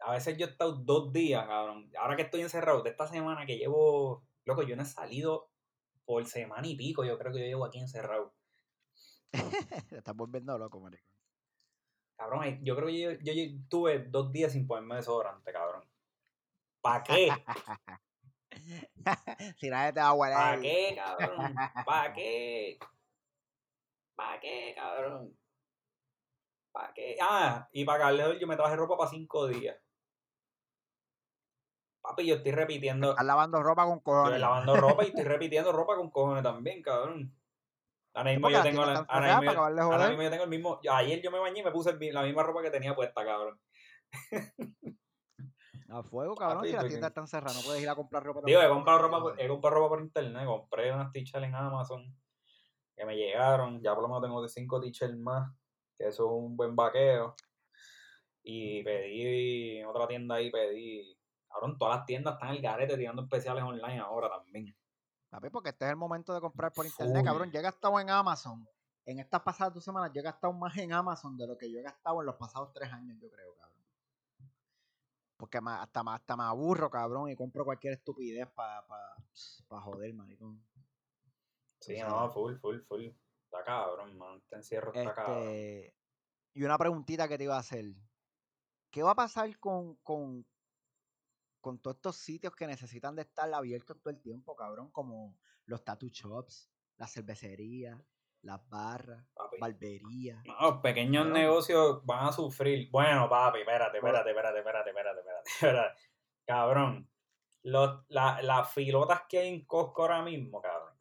A veces yo he estado dos días, cabrón. Ahora que estoy encerrado, de esta semana que llevo. Loco, yo no he salido por semana y pico. Yo creo que yo llevo aquí encerrado. Te estás volviendo loco, marico. Cabrón, ay, yo creo que yo, yo, yo tuve dos días sin ponerme desodorante, cabrón. ¿Para qué? si nadie te va a hueler. ¿Para qué, cabrón? ¿Para qué? ¿Para qué, cabrón? ¿Para qué? Ah, y para Carlos yo me traje ropa para cinco días. Papi, yo estoy repitiendo. Estás lavando ropa con cojones. lavando ropa y estoy repitiendo ropa con cojones también, cabrón. Ahora mismo yo tengo la, ahora mismo, ahora mismo yo tengo el mismo. Ayer yo me bañé y me puse el la misma ropa que tenía puesta, cabrón. A fuego, cabrón. Si las tiendas están cerradas, no puedes ir a comprar ropa. Digo, he comprado ropa, por- he comprado ropa por internet, compré unas t-shirts en Amazon que me llegaron, ya por lo menos tengo de 5 t-shirts más, que eso es un buen vaqueo. Y pedí en otra tienda ahí, pedí. En todas las tiendas están el garete tirando especiales online ahora también. Papi, porque este es el momento de comprar por internet, cabrón. Yo he gastado en Amazon. En estas pasadas dos semanas, yo he gastado más en Amazon de lo que yo he gastado en los pasados tres años, yo creo, cabrón. Porque hasta, ma- hasta me aburro, cabrón, y compro cualquier estupidez para pa, pa joder, maricón. Sí, no, full, full, full. Está cabrón, man. Este encierro está cabrón. Este, y una preguntita que te iba a hacer. ¿Qué va a pasar con, con, con todos estos sitios que necesitan de estar abiertos todo el tiempo, cabrón? Como los tattoo shops, las cervecerías, las barras, Papi. barberías. No, los pequeños negocios van a sufrir. Bueno, papi, espérate, espérate, espérate, espérate, espérate, espérate, espérate. Cabrón, los, la- las filotas que hay en Costco ahora mismo, cabrón,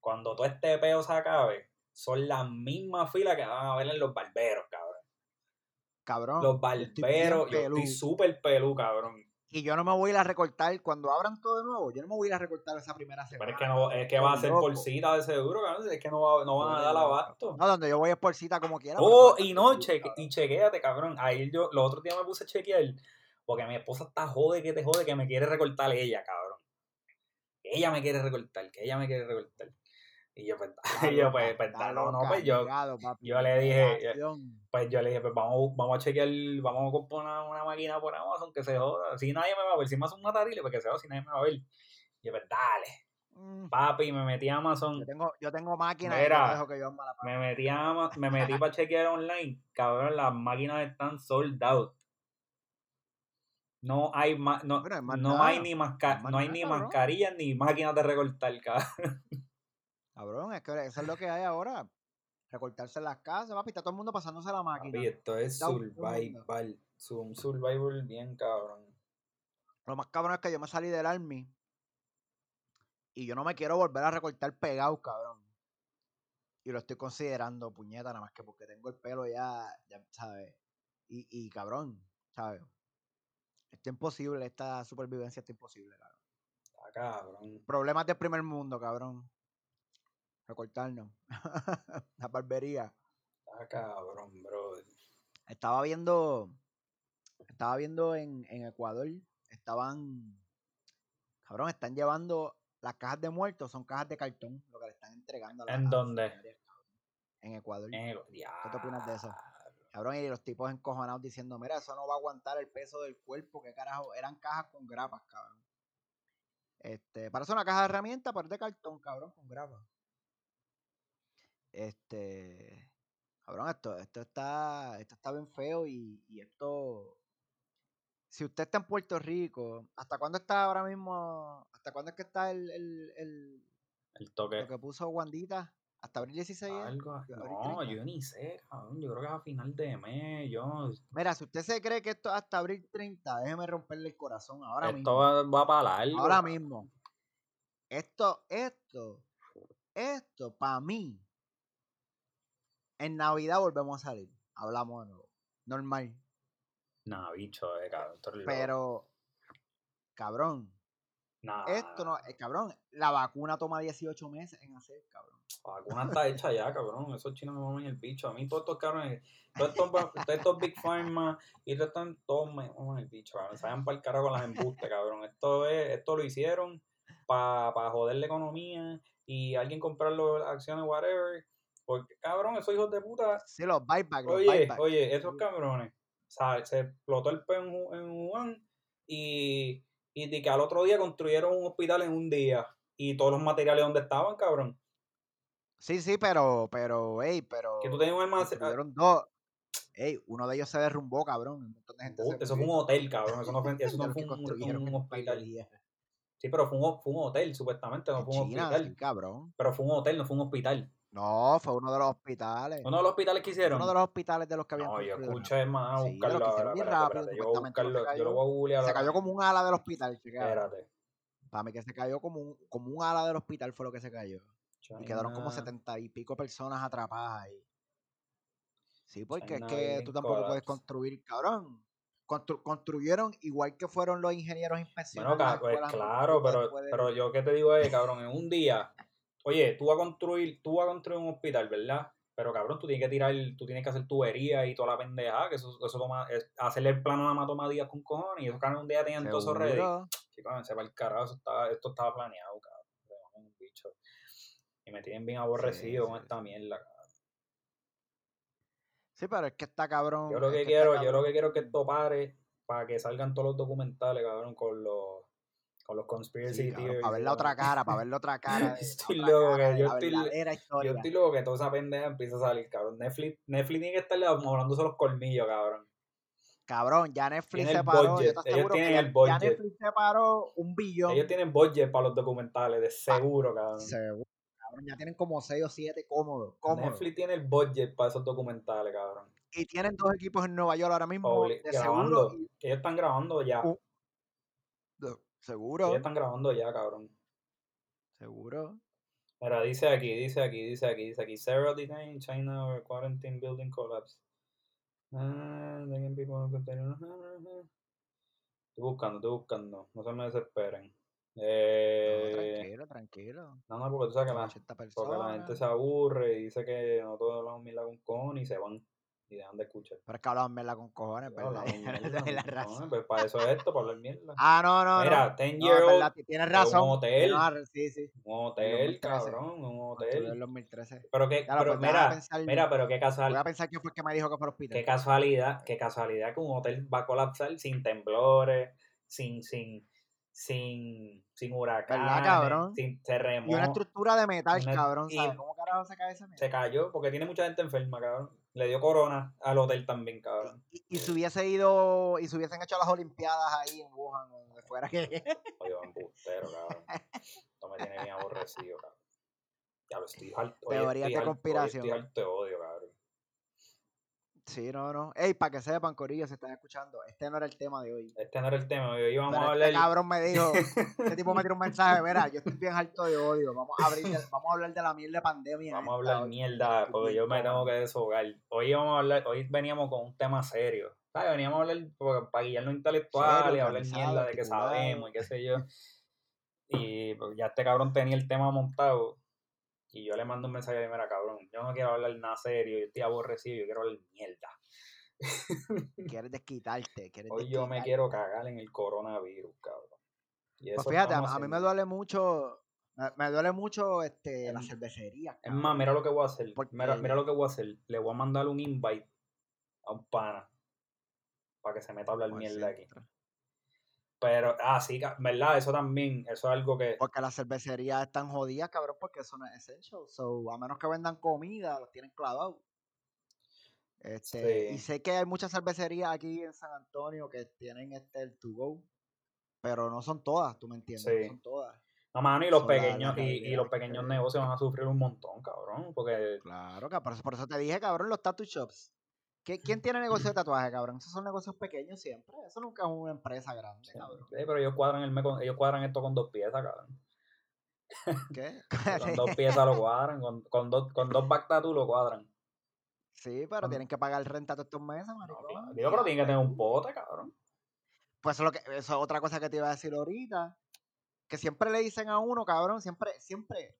cuando todo este peo se acabe, son las mismas filas que van a ver en los barberos, cabrón. Cabrón. Los barberos, yo estoy súper pelú, cabrón. Y yo no me voy a ir a recortar. Cuando abran todo de nuevo, yo no me voy a ir a recortar esa primera semana. Pero es que, no, es que va a ser por cita de seguro, cabrón. Es que no, va- no van a dar abasto. No, donde yo voy es por cita como quiera. Oh, y no, cheque, y chequéate, cabrón. Ahí yo, los otros días me puse a chequear, porque mi esposa está jode que te jode que me quiere recortar ella, cabrón. Ella me quiere recortar, que ella me quiere recortar. Y yo, pues, y yo, pues, pues, no, no, pues yo, ligado, papi, yo le dije, pues yo le dije, pues vamos, vamos a chequear, vamos a comprar una, una máquina por Amazon que se joda. Si nadie me va a ver, si me hace un matarile, pues que se joda, si nadie me va a ver. Y yo, pues dale, Mm, papi, me metí a Amazon. Yo tengo, yo tengo máquinas Mira, que yo me metí, a Ama- me metí para chequear online. Cabrón, las máquinas están sold out. No hay, ma- no, no hay ni masca- no hay ni mascarillas ni máquinas de recortar, cabrón. Cabrón, es que eso es lo que hay ahora. Recortarse en las casas, papi. Está todo el mundo pasándose la máquina. Papi, esto es Está survival. Un survival bien cabrón. Lo más cabrón es que yo me salí del army y yo no me quiero volver a recortar pegado, cabrón. Y lo estoy considerando, puñeta, nada más que porque tengo el pelo ya, ya ¿sabes? Y, y cabrón, ¿sabes? Esto es imposible, esta supervivencia está imposible, cabrón. Está cabrón. Problemas del primer mundo, cabrón. Recortarnos. La barbería. Está cabrón, bro. Estaba viendo. Estaba viendo en, en Ecuador. Estaban. Cabrón, están llevando las cajas de muertos, son cajas de cartón, lo que le están entregando a la- ¿En a dónde? En Ecuador. ¿Qué te opinas de eso? Cabrón, y los tipos encojonados diciendo, mira, eso no va a aguantar el peso del cuerpo, qué carajo. Eran cajas con grapas, cabrón. Este, parece una caja de herramientas, pero es de cartón, cabrón, con grapas. Este, cabrón, esto, esto está, esto está bien feo y, y esto, si usted está en Puerto Rico, ¿hasta cuándo está ahora mismo? ¿Hasta cuándo es que está el, el, el- El toque. lo que puso Wandita? ¿Hasta abril 16? es? Algo. Abril No, 30. yo ni sé, cabrón. Yo creo que es a final de mes. Yo. Mira, si usted se cree que esto es hasta abril 30, déjeme romperle el corazón ahora esto mismo. va, va para largo. Ahora mismo. Esto, esto, esto, para mí, en Navidad volvemos a salir. Hablamos de nuevo. Normal. Nah, bicho, eh, cabrón. Pero, cabrón, Nah, esto no, eh, cabrón, la vacuna toma 18 meses en hacer, cabrón. La vacuna está hecha ya, cabrón. Esos chinos me maman el bicho. A mí todos estos cabrones, todos estos, todos estos Big Pharma y todos están todos me maman el bicho, cabrón. Se vayan para el carajo con las embustes, cabrón. Esto es, esto lo hicieron para joder la economía y alguien comprar las acciones, whatever. Porque, cabrón, esos hijos de puta. Sí, los buybacks, los Oye, oye, esos cabrones. sa- Se explotó el peo en, Wu- en Wuhan y, y de que al otro día construyeron un hospital en un día. Y todos los materiales donde estaban, cabrón. Sí, sí, pero, pero, ey, pero. Que tú tenías un almacén. construyeron dos. Ey, uno de ellos se derrumbó, cabrón. Un montón de gente se Eso fue un hotel, cabrón. Eso no fue, eso no fue un, hospital. Sí, pero fue un, fue un hotel, supuestamente, no fue un China, hospital. sí, cabrón. Pero fue un hotel, no fue un hospital. No, fue uno de los hospitales. Uno de los hospitales que hicieron. Uno de los hospitales de los que habían No, yo escuché más a buscarlo los que ahora. hicieron bien Espérate, rápido, espérate. Yo voy a supuestamente lo que. Yo voy a googlear Se cayó como un ala del hospital, chequea. Espérate. Para mí que se cayó como un, como un ala del hospital fue lo que se cayó. Y quedaron como setenta y pico personas atrapadas ahí. Sí, porque China es que tú tampoco puedes construir, cabrón. Constru- construyeron igual que fueron los ingenieros Bueno, inspeccionados. ca- pues claro, pero, pero yo qué te digo es, cabrón, en un día, oye, tú vas a construir, tú vas a construir un hospital, ¿verdad? Pero cabrón, tú tienes que tirar, tú tienes que hacer tubería y toda la pendeja, que eso, eso toma, es- hacerle el plano nada más toma días con cojones, y esos cabrones un día tenían todo eso ready. Chicos, se va el carajo, eso estaba, esto estaba planeado, cabrón. Un bicho. Y me tienen bien aborrecido Sí, con sí, esta mierda, cabrón. Sí, pero es que está cabrón. Yo lo es que quiero, yo lo que quiero es que esto pare para que salgan todos los documentales, cabrón, con los con los conspiracy Sí, theories. para ver la otra cara, para ver la otra cara. Estoy loco, cara que de yo estoy- Yo estoy loco que toda esa pendeja empieza a salir, cabrón. Netflix, Netflix tiene que estarle morándose los colmillos, cabrón. Cabrón, ya Netflix se paró. budget, Yo te ellos que tienen ya, el ya budget. Netflix se paró un billón. Ellos tienen budget para los documentales, de seguro, cabrón. Seguro, cabrón, ya tienen como 6 o 7 cómodos. Netflix tiene el budget para esos documentales, cabrón. Y tienen dos equipos en Nueva York ahora mismo. Obli- de grabando. seguro. Ellos están grabando ya. Uh, seguro. Ellos están grabando ya, cabrón. Seguro. Mira, dice aquí, dice aquí, dice aquí, dice aquí. Several detained in China over quarantine building collapse. Ah, people in container- Estoy buscando, estoy buscando. No se me desesperen. No, Eh, tranquilo, tranquilo. no, no, porque tú sabes que la, 80 porque la gente se aburre y dice que no todos hablamos mil con y se van. Y dejan de escuchar. Pero es que hablaban mierda con cojones, Es la no, razón. pues para eso es esto, para hablar mierda. Ah, no, no, Mira, no. Ten No, Year Old, tienes es razón. un hotel. Sí, sí. un hotel, 2013. cabrón, un hotel. en 2013. Pero que, Claro, pero pues mira, pensar, mira, pero qué voy casual, a pensar quién fue el que me dijo que fue al hospital. qué casualidad, qué casualidad que un hotel va a colapsar sin temblores, sin, sin, sin, sin huracanes, cabrón? sin Y una terremotos. estructura de metal, Una- cabrón, y- ¿sabes? ¿Cómo carajo se cayó porque tiene mucha gente enferma, cabrón. Le dio corona al hotel también, cabrón. Y, y si hubiese ido, y si hubiesen hecho las olimpiadas ahí en Wuhan o donde fuera que... Oye, embustero, cabrón. Esto me tiene bien aborrecido, cabrón. Ya lo estoy harto. estoy de conspiración. Estoy harto. Sí, no, no. Ey, para que sepan, Corillo, si están escuchando, este no era el tema de hoy. Este no era el tema. Hoy íbamos Pero a este hablar. cabrón me dijo, este tipo me tiró un mensaje, mira, yo estoy bien harto de odio, vamos a, abrir de- vamos a hablar de la mierda de pandemia. Vamos a hablar hoy". mierda, porque yo me tengo que deshogar. Hoy vamos a hablar, hoy veníamos con un tema serio. ¿Sabes? Veníamos a hablar porque- para guiarnos intelectual Serio, y hablar mierda de que sabemos y qué sé yo. Y pues, ya este cabrón tenía el tema montado. Y yo le mando un mensaje de, mira, cabrón, yo no quiero hablar nada serio, yo estoy aborrecido, yo quiero hablar mierda. Quieres desquitarte, quieres Hoy yo me quiero cagar en el coronavirus, cabrón. Y Pues fíjate, a, a mí me duele mucho, me, me duele mucho este, la cervecería. Es más, mira lo que voy a hacer. Mira, mira lo que voy a hacer. Le voy a mandar un invite a un pana para que se meta a hablar Pues mierda aquí. Pero, ah, sí, ¿verdad? Eso también, eso es algo que. Porque las cervecerías están jodidas, cabrón, porque eso no es essential. So, a menos que vendan comida, los tienen clavados. Este, Y Sí. sé que hay muchas cervecerías aquí en San Antonio que tienen este el to go, pero no son todas, tú me entiendes, Sí. no son todas. No, mano, y los Son la- la pequeños, y, y los que- pequeños negocios van a sufrir un montón, cabrón. Porque Claro, que por eso, por eso te dije, cabrón, los tattoo shops. ¿Qué- ¿Quién tiene negocio de tatuaje, cabrón? Esos son negocios pequeños siempre. Eso nunca es una empresa grande, sí, cabrón. sí, pero ellos cuadran el ellos cuadran esto con dos piezas, cabrón. ¿Qué? Con dos piezas lo cuadran, con, con dos, con dos back tattoo lo cuadran. sí, pero tienen que pagar renta todos estos meses, No, maricón. claro. Digo, pero tienen que tener un pote, cabrón. Pues eso lo que, eso es otra cosa que te iba a decir ahorita. Que siempre le dicen a uno, cabrón, siempre, siempre,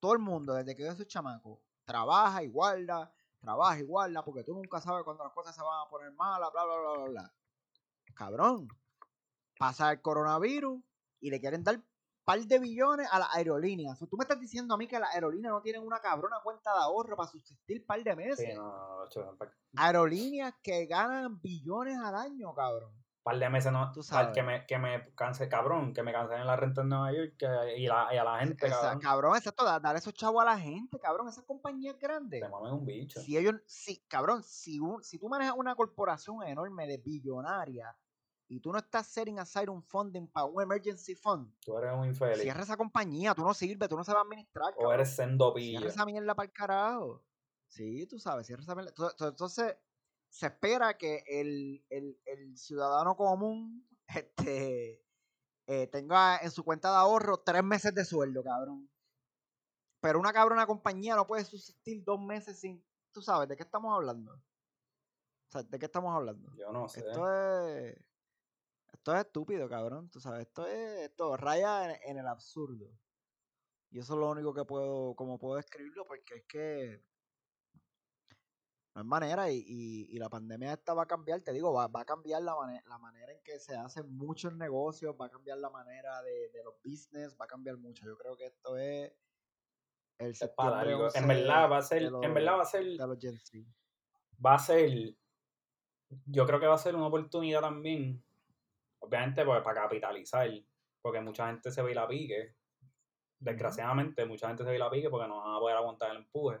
todo el mundo, desde que yo soy chamaco, trabaja y guarda, trabaja y guarda, porque tú nunca sabes cuándo las cosas se van a poner malas, bla, bla, bla, bla, bla. Cabrón, pasa el coronavirus y le quieren dar par de billones a las aerolíneas. O tú me estás diciendo a mí que las aerolíneas no tienen una cabrona cuenta de ahorro para subsistir par de meses. Sí, no, no, no, chaval, pa- Aerolíneas que ganan billones al año, cabrón. Par de meses no, Tú par- sabes. que me, que me canse, cabrón, que me cancelen la renta en Nueva York que- y, la, y a la gente, Esa- cabrón, cabrón, exacto, da- dar esos chavos a la gente, cabrón, esas compañías grandes. te mames un bicho. Si ellos, si, cabrón, si, un- si tú manejas una corporación enorme de billonaria y tú no estás setting aside un funding para un emergency fund, Tú eres un infeliz. cierra esa compañía, tú no sirves, tú no sabes administrar, o cabrón. eres sendo Cierra esa mierda para el carajo. Sí, tú sabes, cierra esa mierda. Entonces, se espera que el, el- el ciudadano común este, eh, tenga en su cuenta de ahorro tres meses de sueldo, cabrón. Pero una cabrona compañía no puede subsistir dos meses sin. ¿Tú sabes de qué estamos hablando? O sea, ¿de qué estamos hablando? Yo no sé. Esto es. Esto es estúpido, cabrón. Tú sabes, esto es. Esto raya en, en el absurdo. Y eso es lo único que puedo. Como puedo describirlo, porque es que. No hay manera. Y, y- y la pandemia esta va a cambiar. Te digo, va, va a cambiar la, mane- la manera en que se hacen muchos negocios. Va a cambiar la manera de, de los business. Va a cambiar mucho. Yo creo que esto es. El Es para algo. 11 En verdad va a ser, los- en verdad va a ser, de los Gen Z. va a ser, yo creo que va a ser una oportunidad también, obviamente pues, para capitalizar, porque mucha gente se ve y la pique. Desgraciadamente, mucha gente se ve y la pique porque no van a poder aguantar el empuje.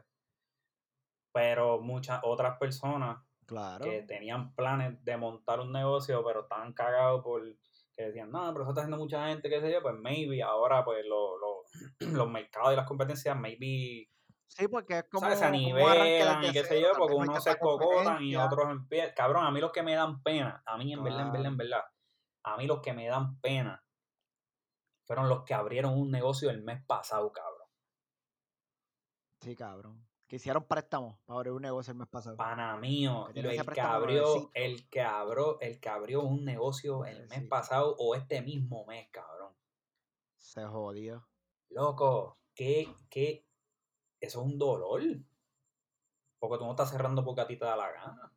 Pero muchas otras personas Claro. que tenían planes de montar un negocio, pero estaban cagados por que decían, no, pero eso está haciendo mucha gente, qué sé yo, pues maybe ahora pues lo- lo- los mercados y las competencias, maybe Sí, porque es como. ¿sabes? se como un arranque nivelan y qué sé yo, porque unos se cocotan y otros empiezan. Cabrón, a mí los que me dan pena, a mí en verdad, en verdad, en verdad, a mí los que me dan pena fueron los que abrieron un negocio el mes pasado, cabrón. Sí, cabrón. Que hicieron préstamos para abrir un negocio el mes pasado. Pana mío, el que abrió, el que abrió, el que abrió un negocio el mes pasado o este mismo mes, cabrón. Se jodió. Loco, que, que, eso es un dolor. Porque tú no estás cerrando porque a ti te da la gana.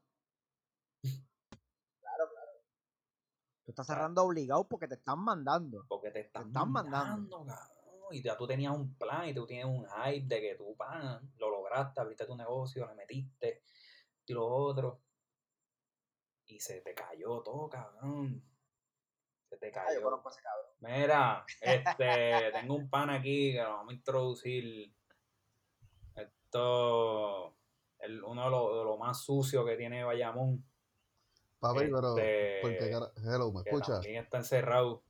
Tú estás cerrando obligado porque te están mandando. Porque te están, están mandando, cabrón. Y ya tú tenías un plan y tú tienes un hype de que tú, pan, lo lograste, abriste tu negocio, le metiste y lo otro. Y se te cayó todo, cabrón. Se te Ah, cayó. yo conozco a ese cabrón. Mira, este, tengo un pan aquí que lo vamos a introducir. Esto es uno de los de lo más sucios que tiene Bayamón. Papi, pero. Este, ¿Por qué cara- Hello, ¿me que escuchas? también está encerrado.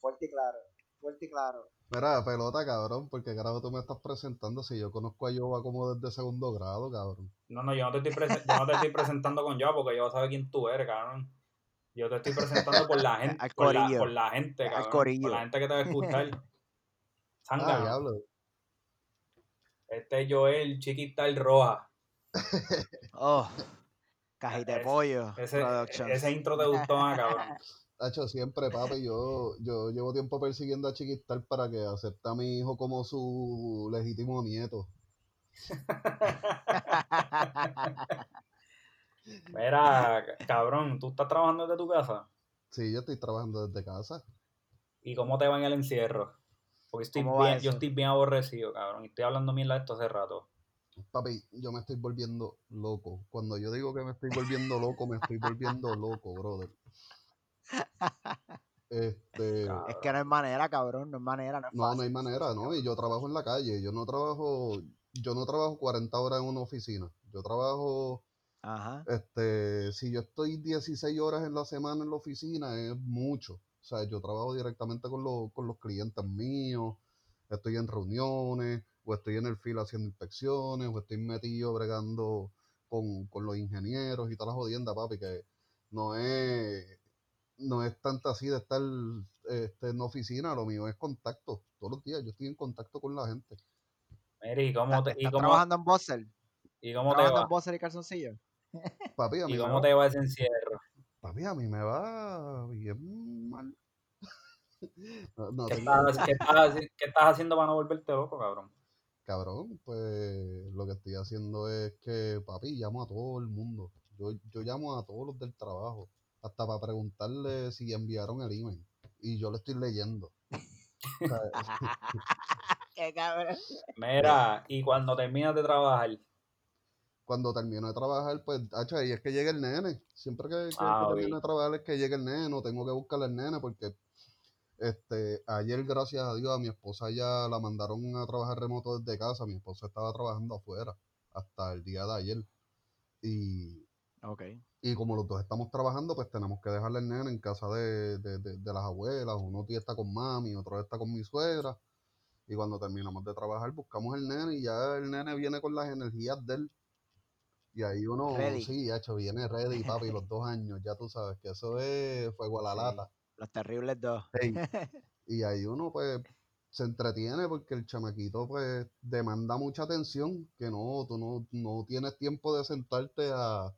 Fuerte y claro. Fuerte y claro. Mira, pelota, cabrón, porque carajo tú me estás presentando si yo conozco a Yoba como desde segundo grado, cabrón. No, no, yo no te estoy, yo no te estoy presentando con yo porque yo sabe quién tú eres, cabrón. Yo te estoy presentando por la gente, Al por la, corillo. por la gente, Al cabrón. corillo. Por la gente que te va a escuchar. Ah, Zángano. diablo. Este es Joel Chiquital Roja. Oh. Cajita de pollo. Ese, ese intro te gustó más, cabrón. Hacho, siempre, papi, yo, yo llevo tiempo persiguiendo a Chiquistar para que acepte a mi hijo como su legítimo nieto. Mira, cabrón, tú estás trabajando desde tu casa. Sí, yo estoy trabajando desde casa. ¿Y cómo te va en el encierro? Porque estoy ¿Cómo va bien, yo estoy bien aborrecido, cabrón. Y estoy hablando mierda de esto hace rato. Papi, yo me estoy volviendo loco. Cuando yo digo que me estoy volviendo loco, me estoy volviendo loco, brother. Este. Es que no es manera, cabrón. No es manera, no es no, no hay manera, ¿no? Y yo trabajo en la calle. Yo no trabajo, yo no trabajo 40 horas en una oficina. Yo trabajo, Ajá. este, si yo estoy 16 horas en la semana en la oficina, es mucho. O sea, yo trabajo directamente con, los con los clientes míos, estoy en reuniones, o estoy en el filo haciendo inspecciones, o estoy metido bregando con, con los ingenieros y toda la jodienda, papi, que no es, no es tanto así de estar este, en oficina, lo mío es contacto. Todos los días yo estoy en contacto con la gente. Mira, ¿y cómo ¿Estás, te, y estás cómo, trabajando en Bosser? y cómo te ¿Trabajando va? en Bosser y calzoncillo? Papi, a mí ¿Y cómo va- te va ese encierro? papi, a mí me va bien mal. No, no ¿Qué tengo- estás, qué, estás, haci- qué estás haciendo para no volverte loco, cabrón? Cabrón, pues lo que estoy haciendo es que, papi, llamo a todo el mundo. Yo, yo llamo a todos los del trabajo, hasta para preguntarle si enviaron el email. Y yo lo estoy leyendo. Qué cabrón. Mira, y cuando terminas de trabajar, cuando termino de trabajar, pues, hacho, ahí es que llega el nene. Siempre que, que- que Ah, termino de trabajar es que llega el nene, no tengo que buscarle al nene porque este, ayer, gracias a Dios, a mi esposa ya la mandaron a trabajar remoto desde casa. Mi esposa estaba trabajando afuera hasta el día de ayer. Y, Ok. y como los dos estamos trabajando, pues tenemos que dejarle al nene en casa de, de, de- de las abuelas. Uno día está con mami, otro está con mi suegra. Y cuando terminamos de trabajar, buscamos el nene y ya el nene viene con las energías de él. Y ahí uno, Ready. sí, hecho, viene ready, papi, los dos años, ya tú sabes que eso es fuego a la Sí. lata. Los terribles dos. Y ahí uno, pues, se entretiene porque el chamaquito, pues, demanda mucha atención, que no, tú no, no tienes tiempo de sentarte a...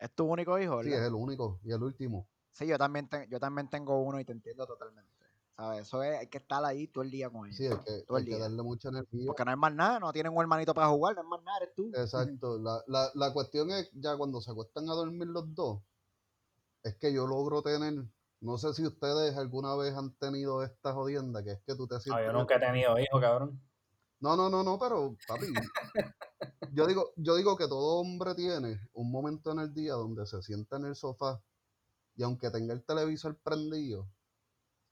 ¿Es tu único hijo? Sí, ¿verdad? es el único y el último. Sí, yo también, te- yo también tengo uno y te entiendo totalmente. ¿Sabes? Eso es, hay que estar ahí todo el día con ellos. Sí, hay que, todo hay el que día. darle mucha energía. Porque no hay más nada, no tienen un hermanito para jugar, no es más nada, eres tú. Exacto. La, la, la cuestión es, ya cuando se acuestan a dormir los dos, es que yo logro tener, no sé si ustedes alguna vez han tenido esta jodienda, que es que tú te no, sientes... yo nunca he tenido hijos, cabrón. No, no, no, no, pero papi, yo digo, yo digo que todo hombre tiene un momento en el día donde se sienta en el sofá y aunque tenga el televisor prendido,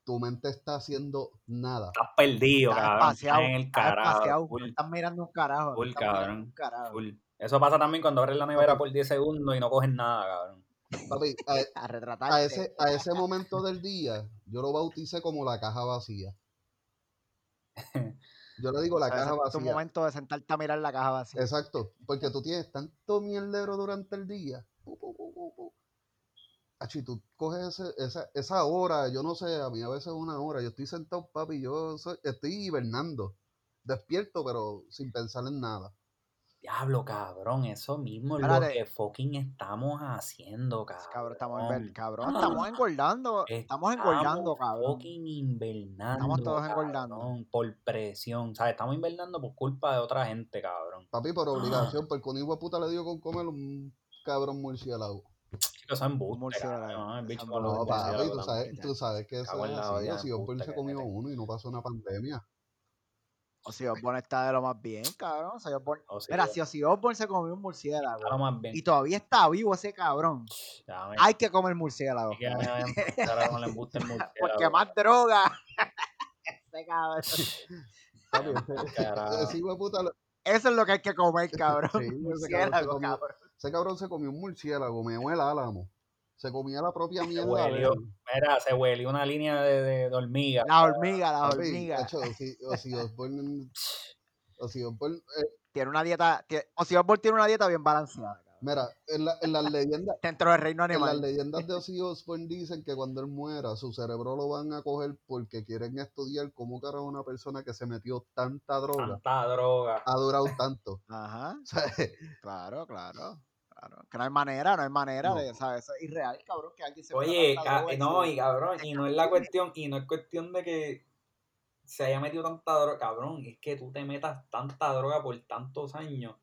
tu mente está haciendo nada. Estás perdido, Estás cabrón. Estás en el estás carajo. no estás mirando un carajo. no full, estás mirando cabrón, un carajo. full. Eso pasa también cuando abres la nevera por 10 segundos y no coges nada, cabrón. Papi, a, A a retratarte. ese, a ese momento del día, yo lo bauticé como la caja vacía. Yo le digo la O sea, caja ese es vacía. momento de sentarte a mirar la caja vacía. Exacto, porque tú tienes tanto mierdero durante el día. pu. Achi, tú coges ese- esa, esa hora, yo no sé, a mí a veces una hora, yo estoy sentado, papi, yo soy- estoy hibernando, despierto, pero sin pensar en nada. Diablo, cabrón, eso mismo es lo que fucking estamos haciendo, cabrón. Cabrón, estamos, enver- cabrón, estamos engordando. Estamos Estamos engordando, cabrón. fucking invernando. Estamos todos engordando. Por presión. ¿Sabes? Estamos invernando por culpa de otra gente, cabrón. Papi, por obligación, porque un hijo de puta le dio con comer un cabrón murciélago. Chicos, son murciélago. cabrón. El bicho No, papi, tú sabes, tú sabes que eso en es la así. Si puta se comió uno y no pasó una pandemia. O si Osborne está de lo más bien, cabrón. Ozzy Osbourne- O sea, Mira, si Ozzy Osbourne se comió un murciélago está lo más bien. y todavía está vivo ese cabrón, Ya, me- hay que comer murciélago. hay que el. Porque más droga. ese cabrón. Ese, hijo de puta, Eso es lo que hay que comer, cabrón. Sí, ese cabrón se comió- cabrón. ese cabrón se comió un murciélago, meó el álamo. Se comía la propia mierda. de huelió. Mira, se huele una línea de, de, de hormiga. La hormiga, la Papi, hormiga. hecho, Osbourne, eh, Tiene una dieta. tie- Ozzy Osbourne tiene una dieta bien balanceada. mira, en, la- en las leyendas, Dentro del reino en las animal. leyendas de Ozzy Osbourne dicen que cuando él muera, su cerebro lo van a coger porque quieren estudiar cómo carajo una persona que se metió tanta droga Tanta droga. ha durado tanto. Ajá. O sea, Claro, claro. Claro. Que no hay manera, no hay manera No. de, ¿sabes? Eso es irreal, cabrón, que alguien se Oye, no, y cabrón, y no es la cuestión, y no es cuestión de que se haya metido tanta droga, cabrón, es que tú te metas tanta droga por tantos años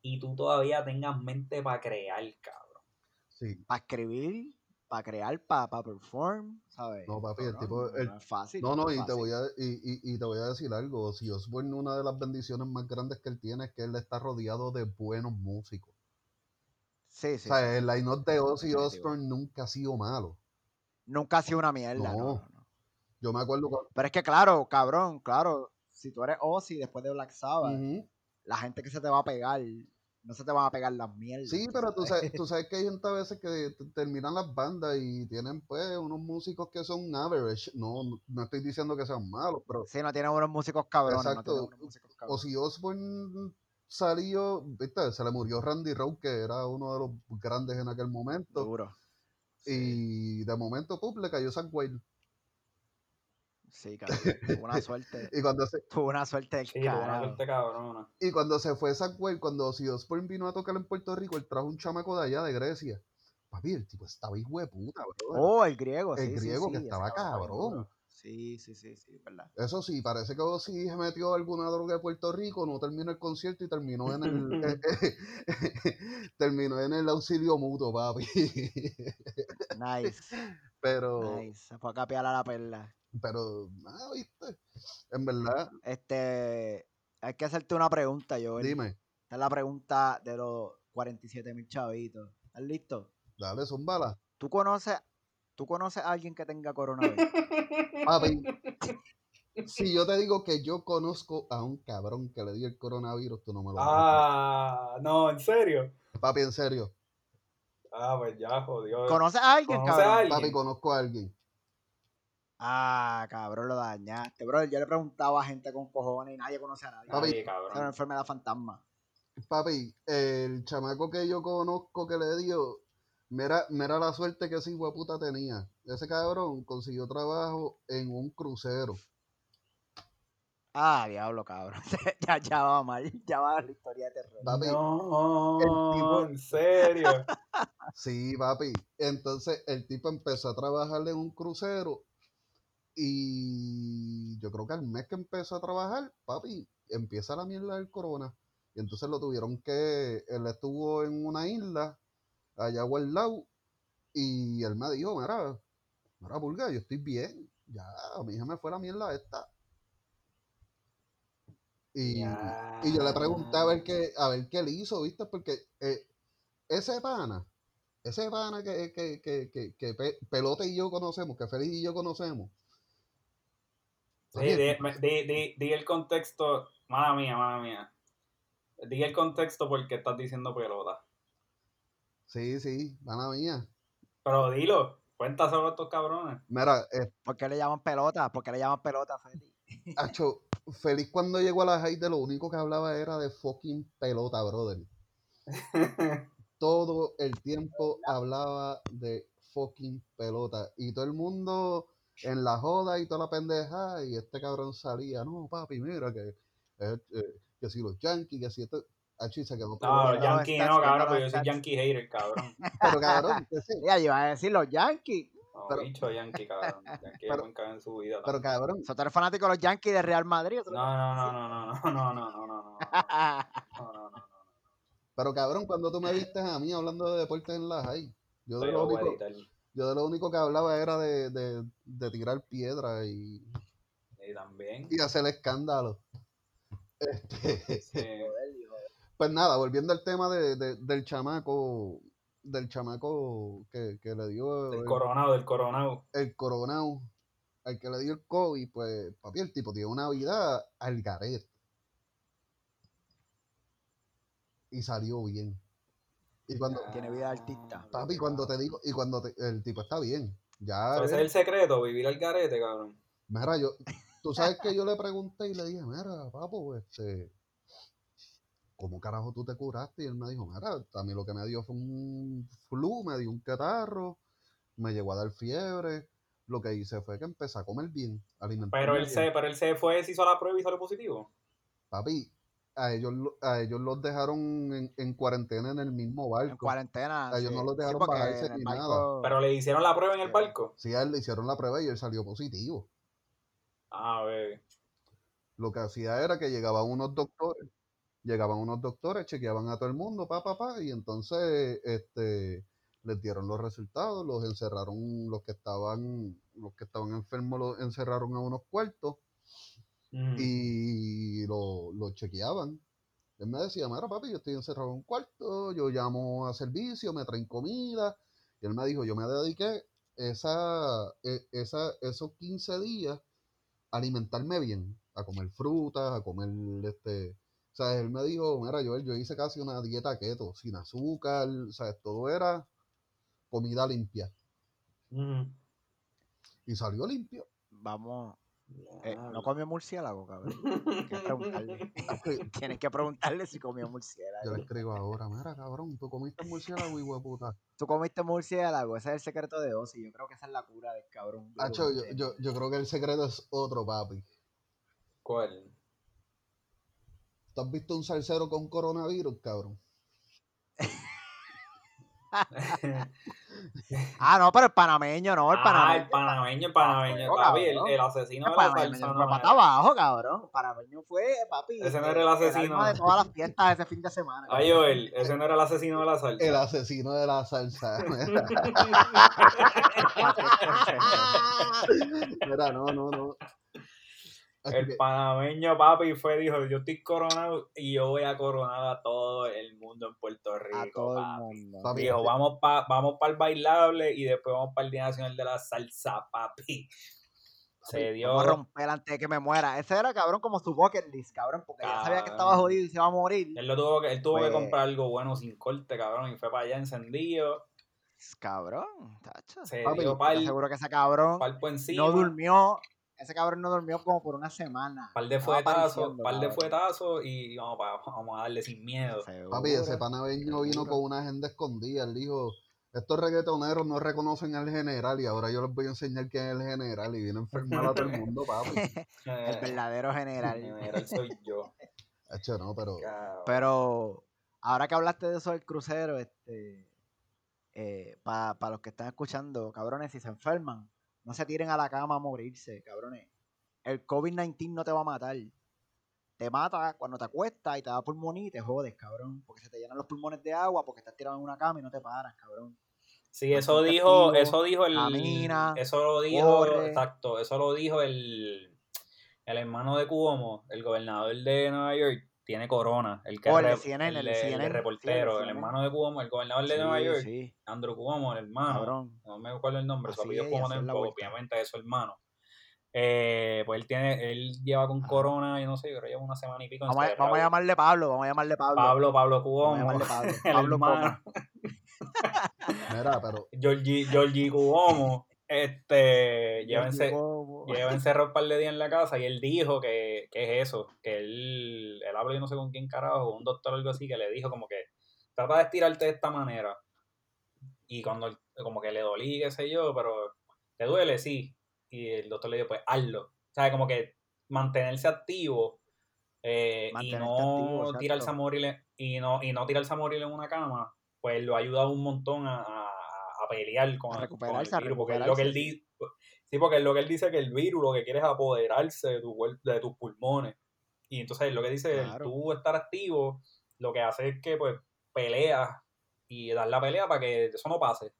y tú todavía tengas mente para crear, cabrón. sí. Para escribir, para crear, para perform, ¿sabes? No, papi, el tipo- no, el- no es fácil. No, no, y te voy a, y, y, y te voy a decir algo. Si Osbourne, una de las bendiciones más grandes que él tiene es que él está rodeado de buenos músicos. Sí, sí. o sea, sí. el line-up de Ozzy. Osbourne nunca ha sido malo. Nunca ha sido una mierda, no. No. no. Yo me acuerdo cuando... Pero es que, claro, cabrón, claro, si tú eres Ozzy después de Black Sabbath, la gente que se te va a pegar, no se te van a pegar las mierdas. Sí, pero tú sabes, tú sabes que hay gente a veces que terminan las bandas y tienen pues unos músicos que son average. No, no- estoy diciendo que sean malos, pero Sí, no tienen unos músicos cabrones. Exacto. No unos músicos cabrones. Ozzy Osbourne salió, viste, se le murió Randy Rowe, que era uno de los grandes en aquel momento. Duro. Sí, Y de momento, pum, le cayó San Wayne. sí, cabrón. Tuvo una suerte. Y cuando se, Tuvo una suerte del Sí, cabrona. y cuando se fue San Wayne, cuando Osbourne vino a tocar en Puerto Rico, él trajo un chamaco de allá, de Grecia. Papi, el tipo estaba hijo de puta, bro. Oh, el griego, El sí, sí, griego sí, que estaba cabrón. Sí, sí, sí, sí, verdad. Eso sí, parece que Ozzy se metió alguna droga de Puerto Rico, no terminó el concierto y terminó en el eh, terminó en el auxilio mutuo, papi. Nice, pero, nice. Se fue a capear a la perla. pero, nada, viste. En verdad, Este, hay que hacerte una pregunta, Joel. dime, Esta es la pregunta de los 47 mil chavitos. ¿Estás listo? dale, son balas. ¿Tú conoces, ¿Tú conoces a alguien que tenga coronavirus? Papi, si yo te digo que yo conozco a un cabrón que le dio el coronavirus, tú no me lo vas Ah, no, ¿en serio? Papi, en serio. Ah, pues ya, jodió. ¿Conoces a alguien, ¿Conoces a cabrón? alguien? Papi, conozco a alguien. Ah, cabrón, lo dañaste. Bro, yo le preguntaba a gente con cojones y nadie conoce a nadie. Papi, Esa es una cabrón. enfermedad fantasma. Papi, el chamaco que yo conozco que le dio, mira, mira la suerte que ese hijo de puta tenía. Ese cabrón consiguió trabajo en un crucero. Ah, diablo, cabrón. ya, ya va mal. Ya va la historia de terror. Papi, No, el tipo- en serio. sí, papi. Entonces el tipo empezó a trabajar en un crucero y yo creo que al mes que empezó a trabajar, papi, empieza la mierda del corona. Y entonces lo tuvieron que, él estuvo en una isla allá guardado y él me dijo, mira, mira, pulga, yo estoy bien, ya, a mí se me fue la mierda esta. Y, y yo le pregunté a ver qué, a ver qué le hizo, ¿viste? Porque eh, ese pana, ese pana que, que, que, que, que Pe- Pelota y yo conocemos, que Félix y yo conocemos. Sí, di- di- di el contexto. Mala mía, mala mía. Di el contexto porque estás diciendo pelota. Sí, sí, pana mía. Pero dilo, cuenta sobre estos cabrones. Mira, eh, ¿Por qué le llaman pelota? ¿Por qué le llaman pelota, Feli? Acho, Félix cuando llegó a la high de lo único que hablaba era de fucking pelota, brother. Todo el tiempo hablaba de fucking pelota. Y todo el mundo en la joda y toda la pendeja. Y este cabrón salía, no, papi, mira que, eh, eh, que si los Yankees, que si esto. Achi se quedó No, stats, no, cabrón, porque yo soy. Yankee hater, cabrón. Pero cabrón, sí. Ya, yo iba a decir los Yankees. No, Pero- bicho Yankee, cabrón. Yankee Pero- nunca en su vida. Pero cabrón, ¿Sos tú eres fanático de los Yankees de Real Madrid? ¿o No, no, no, no, no, no, no, no, no, no, no, Ah, no, no, no, no. pero cabrón, cuando tú me viste a mí hablando de deportes en la high, yo de lo único, yo de lo único que hablaba era de, de, de tirar piedra y, Y también. y hacer escándalo. Este, sí. Pues nada, volviendo al tema de, de- del chamaco, del chamaco que, que le dio Del el, coronado, del coronado. el coronado, al que le dio el COVID, pues papi, el tipo tiene una vida al garete. Y salió bien. Y cuando, Tiene vida artista. papi, cuando te digo, y cuando te- el tipo está bien, ya, Pero ese es el secreto, vivir al garete, cabrón. mira, yo, tú sabes que yo le pregunté y le dije, mira, papo, este, ¿cómo carajo tú te curaste? Y él me dijo, mira, a mí lo que me dio fue un flu, me dio un catarro, me llegó a dar fiebre, lo que hice fue que empecé a comer bien, alimentarme Pero él bien. se, pero él se fue, se hizo la prueba y salió positivo. Papi, a ellos, lo- a ellos los dejaron en, en cuarentena en el mismo En barco. cuarentena. A ellos sí. no los Sí, dejaron bajarse en el ni barco- nada. Pero le hicieron la prueba en el Sí. barco. Sí, a él le hicieron la prueba y él salió positivo. Ah, bebé. Lo que hacía era que llegaban unos doctores, llegaban unos doctores, chequeaban a todo el mundo, pa, pa, pa, y entonces este, les dieron los resultados, los encerraron, los que estaban, los que estaban enfermos los encerraron a unos cuartos Ujú. y lo, lo chequeaban. Él me decía, mira papi, yo estoy encerrado en un cuarto, yo llamo a servicio, me traen comida. Y él me dijo, yo me dediqué esa, e- esa, esos 15 días a alimentarme bien, a comer frutas, a comer este... O sea, él me dijo, mira, Joel, yo hice casi una dieta keto, sin azúcar, o sea, todo era comida limpia. Y salió limpio. Vamos. eh, no comió murciélago, cabrón. Tienes que preguntarle. Tienes que preguntarle si comió murciélago. Yo le escribo ahora, mira, cabrón, tú comiste murciélago y hueputa. Tú comiste murciélago, ese es el secreto de Ozzy. Yo creo que esa es la cura del cabrón. Hacho, yo, yo, yo creo que el secreto es otro, papi. ¿Cuál? ¿Tú has visto un salsero con coronavirus, cabrón? Ah, no, pero el panameño, no, el Ah, panameño. el panameño, el panameño. Papi, el, el asesino El de la panameño salsa. se no para abajo, cabrón. El panameño fue, papi. Ese no era el asesino. alma de todas las fiestas ese fin de semana. Ay, Joel, ese no era el asesino de la salsa. El asesino de la salsa. Mira, no, no, no. Así El que- panameño, papi, fue, dijo, yo estoy coronado y yo voy a coronar a todo el mundo en Puerto Rico, A todo el mundo. Papi, Dijo, vamos para vamos el bailable y después vamos para el Día Nacional de la Salsa, papi. Se dio... Vamos a romper antes de que me muera. Ese era, cabrón, como su bucket list, cabrón, porque ya sabía que estaba Cabrón. jodido y se iba a morir. Él, lo tuvo que, él tuvo que Pues- comprar algo bueno sin corte, cabrón, y fue para allá encendido. Cabrón, tacho. Se Papi, dio pal, aseguro que ese cabrón palpo encima. no durmió. Ese cabrón no durmió como por una semana. Par de fuetazos, par de fuetazos y vamos, pa- vamos a darle sin miedo. Papi, ese Seguro. panameño vino seguro. con una agenda escondida. Él dijo, estos reggaetoneros no reconocen al general y ahora yo les voy a enseñar quién es el general. Y viene a enfermar a todo el mundo, papi. El verdadero general. El general soy yo. Hacho, no, pero... Pero ahora que hablaste de eso del crucero, este, para los que están escuchando, cabrones, si se enferman, no se tiren a la cama a morirse, cabrones. El COVID-19 no te va a matar. Te mata cuando te acuestas y te da pulmonía y te jodes, cabrón. Porque se te llenan los pulmones de agua porque estás tirado en una cama y no te paras, cabrón. Sí, eso dijo, activo, eso dijo el, camina, eso lo dijo, corre. exacto, eso lo dijo el, el hermano de Cuomo, el gobernador de Nueva York, tiene corona, el que Oh, el CNN, el el el CNN, el reportero, el CNN. hermano de Cuomo, el gobernador de Nueva Sí, York, sí, Andrew Cuomo, el hermano, cabrón. no me acuerdo el nombre, su apellido Cuomo obviamente es su hermano. Eh, pues él tiene, él lleva con corona, yo no sé, yo creo que lleva una semana y pico Vamos a, vamos a llamarle Pablo, vamos a llamarle Pablo. Pablo, Pablo Vamos a Cuomo, llamarle Pablo. el Pablo hermano. Mira, pero... Georgie, Georgie Cuomo, este, lleva encerrado un par de días en la casa y él dijo que, que es eso, que él, él habla yo no sé con quién carajo, un doctor o algo así, que le dijo como que trata de estirarte de esta manera. Y cuando como que le dolí, qué sé yo, pero ¿te duele? Sí. Y el doctor le dijo, pues hazlo. O sea, como que mantenerse activo eh, y no activo, tirarse a morir y no, y no tirarse a morir en una cama, pues lo ha ayudado un montón a, a- a pelear con, A con el virus. Porque es lo que él dice. Sí, porque es lo que él dice que el virus lo que quiere es apoderarse de, tu, de tus pulmones. Y entonces lo que dice, Claro. tú estar activo, lo que hace es que pues peleas y dar la pelea para que eso no pase.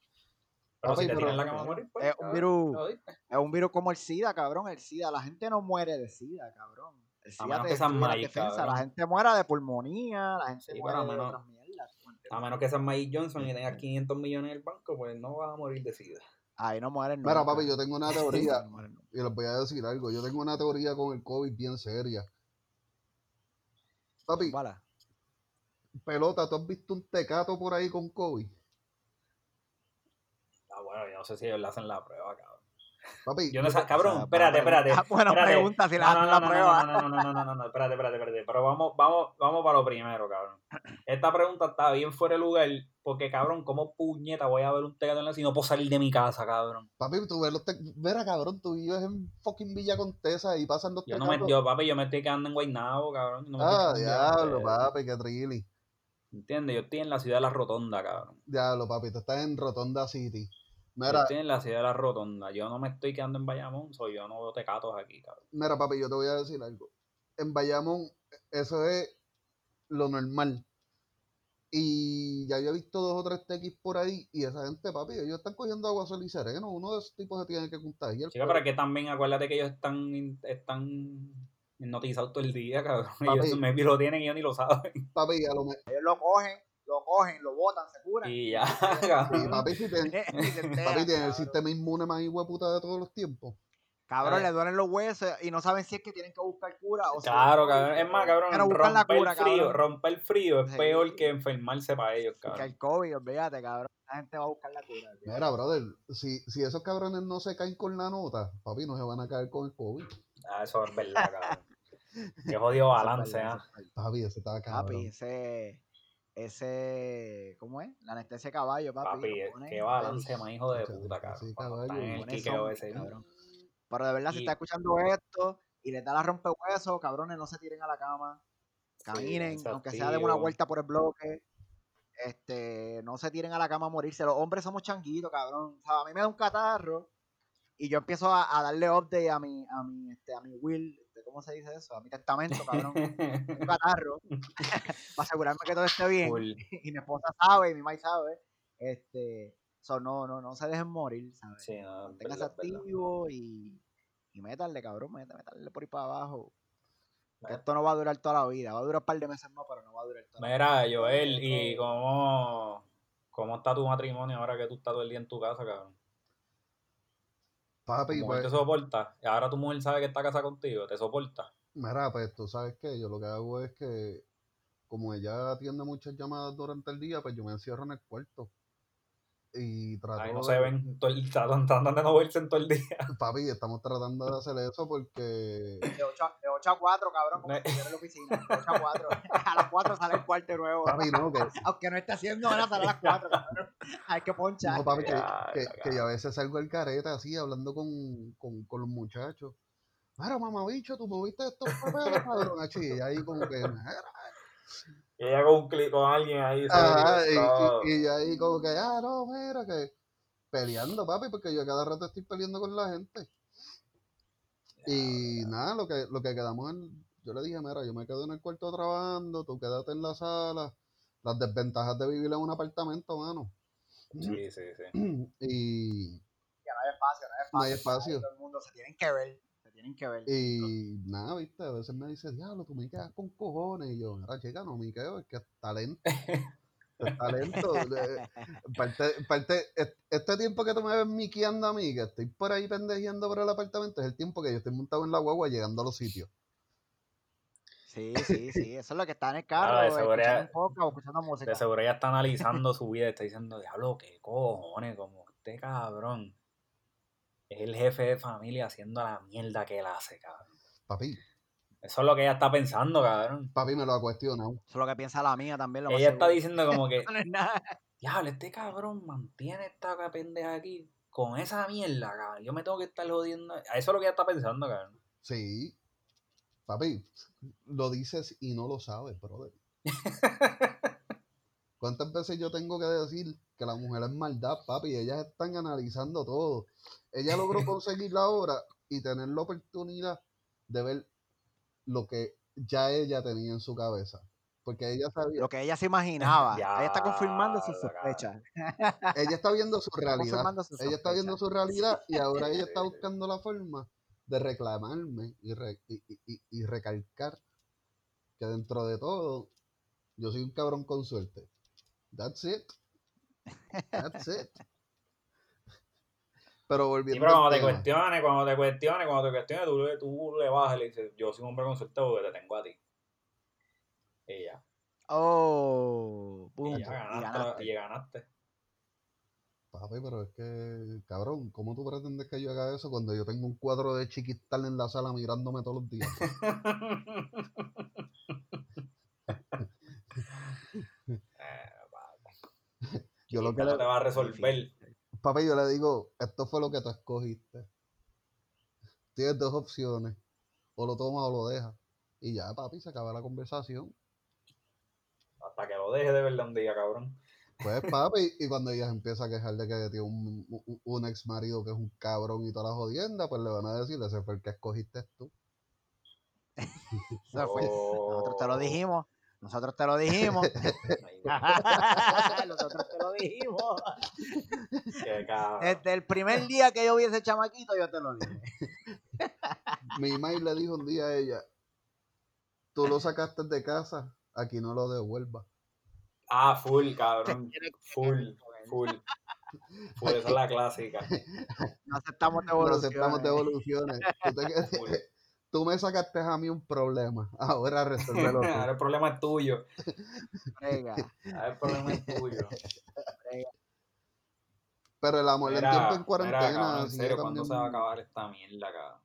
Pero si te pero- en la cama a morir, pues. Es un virus-. Es un virus como el SIDA, cabrón. El SIDA, la gente no muere de SIDA, cabrón. El SIDA te destruye defensas. cabrón. La gente muera de pulmonía, la gente Sí, muere de otras mierdas. A menos que seas Mike Johnson y tengas 500 millones en el banco, pues no vas a morir de sida. Ahí no mueren Mira, nunca. papi, yo tengo una teoría No mueren y les voy a decir algo. Yo tengo una teoría con el COVID bien seria. Papi, Bala. pelota, ¿tú has visto un tecato por ahí con COVID? Ah, bueno, yo no sé si ellos le hacen la prueba, cabrón. Papi, Yo no sé, cabrón, espérate, espérate. pregunta, buena espérate. pregunta si No, no, la no, no, prueba. No, no, no, no, no, no, no, espérate, espérate, espérate. Pero vamos, vamos, vamos para lo primero, cabrón. Esta pregunta está bien fuera de lugar, porque, cabrón, ¿cómo puñeta voy a ver un teatro en la si no puedo salir de mi casa, cabrón? papi, tú ves los Mira, cabrón, tú vives en fucking Villa Contesa y pasan los Yo no me, yo, papi, yo me estoy quedando en Guaynabo, cabrón. No me estoy Ah, diablo, papi, qué trilly. ¿Entiendes? Yo estoy en la ciudad de la Rotonda, cabrón. Diablo, papi, tú estás en Rotonda City. Yo Mira, estoy en la ciudad de la Rotonda. Yo no me estoy quedando en Bayamón, soy yo no veo tecatos aquí, cabrón. mira, papi, yo te voy a decir algo. En Bayamón, eso es lo normal. Y ya yo he visto dos o tres tequis por ahí y esa gente, papi, ellos están cogiendo agua sol y sereno. Uno de esos tipos se tiene que contagiar. Chica, pero es que también acuérdate que ellos están, están hipnotizados todo el día, cabrón. Papi. Ellos maybe lo tienen y ellos ni lo saben. Papi, a lo mejor. Ellos lo cogen, lo cogen, lo botan, se curan. Y ya, cabrón. papi, si Y enteran, papi, tienen el sistema inmune más puta de todos los tiempos. Cabrón, Eh. le duelen los huesos y no saben si es que tienen que buscar cura o Claro, es cabrón. Es más, cabrón, Pero buscan la romper cura, el frío, cabrón. romper frío es Sí. peor que enfermarse para ellos, que cabrón. el COVID, olvídate, cabrón. La gente va a buscar la cura. Mira, brother, si, si esos cabrones no se caen con la nota, papi, no se van a caer con el COVID. Ah, eso es verdad, cabrón. Qué jodido balance, ¿ah? verdad. Papi, ese está cabrón. Papi, ese, ese, ¿cómo es? La anestesia de caballo, papi. Papi, qué balance más hijo de puta, cabrón. sí, caballo. el ese. cabrón. Pero de verdad, si Y- está escuchando esto y les da la rompehuesos, cabrones, no se tiren a la cama. Caminen, Sí, aunque sea de una vuelta por el bloque. Este, no se tiren a la cama a morirse. Los hombres somos changuitos, cabrón. O sea, a mí me da un catarro y yo empiezo a, a darle update a mi, a mi, este, a mi will, ¿cómo se dice eso? A mi testamento, cabrón. un catarro para asegurarme que todo esté bien. Y mi esposa sabe, y mi mamá sabe. Este, so, no, no, no se dejen morir, ¿sabes? Sí, no, Manténgase verdad, es verdad. activo y, y métanle, cabrón, métanle, por ahí para abajo. Porque esto no va a durar toda la vida, va a durar un par de meses más, pero no va a durar toda la vida. Mira, Joel, ¿y cómo, cómo está tu matrimonio ahora que tú estás todo el día en tu casa, cabrón? Papi, ¿Tu mujer pues, te soporta? Y ahora tu mujer sabe que está casada contigo, ¿te soporta? mira, pues tú sabes que yo lo que hago es que, como ella atiende muchas llamadas durante el día, pues yo me encierro en el cuarto. Y trato Ay, no de- se ven, todo el, tratan, tratan de no verse en todo el día. Papi, estamos tratando de hacer eso porque De 8, a, de 8 a 4, cabrón, como si en la oficina. De 8 a 4. A las 4 sale el cuarto nuevo. Papi, no, que, Aunque no esté haciendo nada, sale a las 4, cabrón. Hay que ponchar. no, papi, que, Ya, que, ya, que yo a veces salgo al careta así, hablando con, con, con los muchachos. Mira, mamá bicho, tú moviste estos papeles, cabrón. Y ahí como que. Y ella con un clic con alguien ahí. Ajá, y, todo. y, y ahí como que, ah, no, mira, que peleando, papi, porque yo cada rato estoy peleando con la gente. Y nada, lo que, lo que quedamos en, yo le dije, mira, yo me quedo en el cuarto trabajando, tú quédate en la sala. Las desventajas de vivir en un apartamento, mano. Sí, sí, sí. Y, Ya no hay espacio, no hay espacio. No hay espacio. Todo el mundo se tienen que ver. Se tienen que ver. y nada, viste, a veces me dice, diablo, tú me quedas con cojones. Y yo, mira, chica, no me quedo, es que es talento. Es talento. parte, parte, es- este tiempo que tú me ves miqueando a mí, que estoy por ahí pendejeando por el apartamento, es el tiempo que yo estoy montado en la guagua llegando a los sitios. Sí, sí, sí. Eso es lo que está en el Claro, carro. de escuchando un música. De seguro ella está analizando su vida y está diciendo, diablo, qué cojones, como este cabrón. Es el jefe de familia haciendo la mierda que él hace, cabrón. Papi, Eso es lo que ella está pensando, cabrón. papi me lo ha cuestionado. Eso es lo que piensa la mía también. Lo Ella está diciendo como que, No es nada. diablo, este cabrón mantiene esta pendeja aquí con esa mierda, cabrón. Yo me tengo que estar jodiendo. Eso es lo que ella está pensando, cabrón. Sí. Papi, lo dices y no lo sabes, brother. ¿Cuántas veces yo tengo que decir que la mujer es maldad, papi? Ellas están analizando todo. Ella logró conseguir la obra y tener la oportunidad de ver lo que ya ella tenía en su cabeza. Porque ella sabía. Lo que ella se imaginaba. Ya, ella está confirmando sus sospechas. Ella está viendo su realidad. Ella está viendo su realidad y ahora ella está buscando la forma de reclamarme y, re- y, y- y- y recalcar que dentro de todo yo soy un cabrón con suerte. That's it. That's it. Pero Sí, volviendo pero cuando te tema, cuestione, cuando te cuestione, cuando te cuestione, tú, le- tú le bajas y le dices, yo soy un hombre con suerte porque te tengo a ti. Y ya. Oh, Y punto. ya Y ganaste. la- ganaste. Y ganaste. papi, pero es que, cabrón, ¿cómo tú pretendes que yo haga eso cuando yo tengo un cuadro de chiquistal en la sala mirándome todos los días? Eh, papi, Yo lo que no le, te va a resolver. Papi, yo le digo, esto fue lo que tú escogiste. Tienes dos opciones. O lo tomas o lo dejas. Y ya, papi, se acaba la conversación. Hasta que lo deje de verdad un día, cabrón. Pues, papi, y cuando ella empieza a quejar de que tiene un, un, un ex marido que es un cabrón y toda la jodienda, pues le van a decir, ese fue el que escogiste tú. Nosotros te lo Oh. dijimos. Nosotros te lo dijimos. Nosotros te lo dijimos. qué. Desde el primer día que yo vi ese chamaquito, yo te lo dije. Mi mail le dijo un día a ella, tú lo sacaste de casa, aquí no lo devuelvas. Ah, full, cabrón. Full, full. Full, esa es la clásica. No aceptamos No devoluciones. aceptamos devoluciones. Tú, me sacaste a mí un problema, ahora resuélvelo. Ahora el problema es tuyo. Brega, Ahora el problema es tuyo. brega. Pero el amor en tiempo en mira, cuarentena. cabrón, en serio, ¿cuándo se va a acabar esta mierda, cabrón?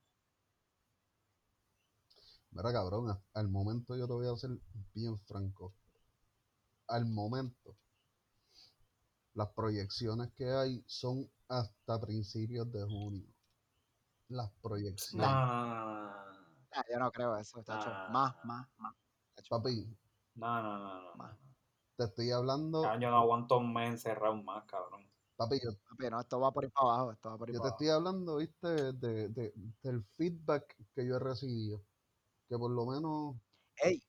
Mira, cabrón, al momento yo te voy a ser bien franco. Al momento, las proyecciones que hay son hasta principios de junio. Las No, proyecciones. no, no, no, no. Ah, yo no creo eso, chacho. Más, más, más. chacho. Papi, No, no, no, no. Más. te estoy hablando. Cabrón, yo no aguanto un mes encerrado más, cabrón. Papi, yo, Papi, no, esto va por ir para abajo. Esto va por ir yo te estoy hablando, viste, de, de- del feedback que yo he recibido. Que por lo menos. Ey.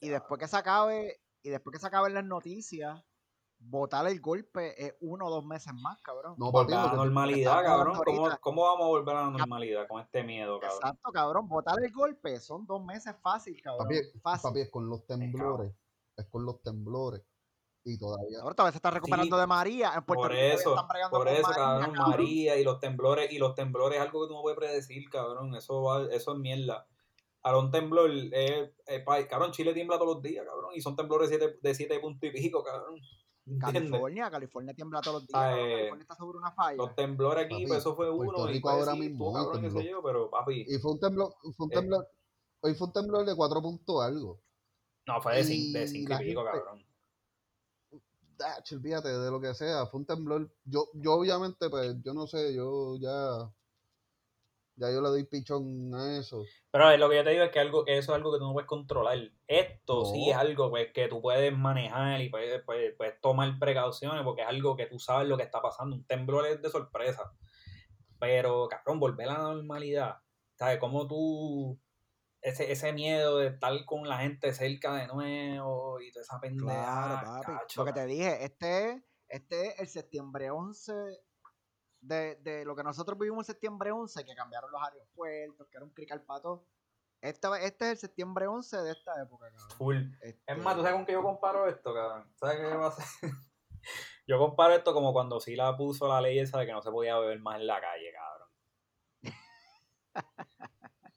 Y después que se acabe, y después que se acaben las noticias, votar el golpe es uno o dos meses más, cabrón. No, Volver a la normalidad, cabrón. ¿Cómo. ¿Cómo vamos a volver a la normalidad con este miedo, cabrón? Exacto, cabrón. Votar el golpe son dos meses fácil, cabrón. Papi, fácil. papi, es con los temblores. Es con los temblores. Y todavía. Ahora todavía se está recuperando Sí, de María. En Puerto Por Rico eso, están por eso, María, cabrón, María y los temblores, y los temblores es algo que tú no puedes predecir, cabrón, eso va, eso es mierda. Ahora un temblor, es, es pa- cabrón, Chile tiembla todos los días, cabrón, y son temblores de siete- de siete puntos y pico, cabrón. California, California tiembla todos los días. Ah, eh, California está sobre una falla. Los temblores aquí, Papi, pues eso fue Puerto uno, y Rico pues ahora mismo hoy cabrón, qué sé yo, pero papi, Y fue un temblor, fue un Eh. temblor, hoy fue un temblor de 4 algo. no, fue de cinco, de y cinco la y pico, gente- cabrón. Ah, olvídate de lo que sea, fue un temblor. Yo, yo obviamente, pues, yo no sé, yo ya, ya yo le doy pichón a eso. Pero eh, lo que yo te digo es que algo que eso es algo que tú no puedes controlar. Esto sí es algo pues, que tú puedes manejar y puedes, puedes- puedes tomar precauciones porque es algo que tú sabes lo que está pasando. Un temblor es de sorpresa. Pero, cabrón, volver a la normalidad. ¿Sabes? Cómo tú... Ese, ese miedo de estar con la gente cerca de nuevo y toda esa pendeja. Claro, papi. cacho, lo que te dije, este es, este es el septiembre 11 de, de lo que nosotros vivimos en septiembre 11, que cambiaron los aeropuertos, que era un crical pato. Este, este es el septiembre 11 de esta época, cabrón. Full. Este, Es más, ¿tú sabes con qué yo comparo esto, cabrón? ¿Sabes qué va a hacer? Yo comparo esto como cuando Sila puso la ley esa de que no se podía beber más en la calle, cabrón.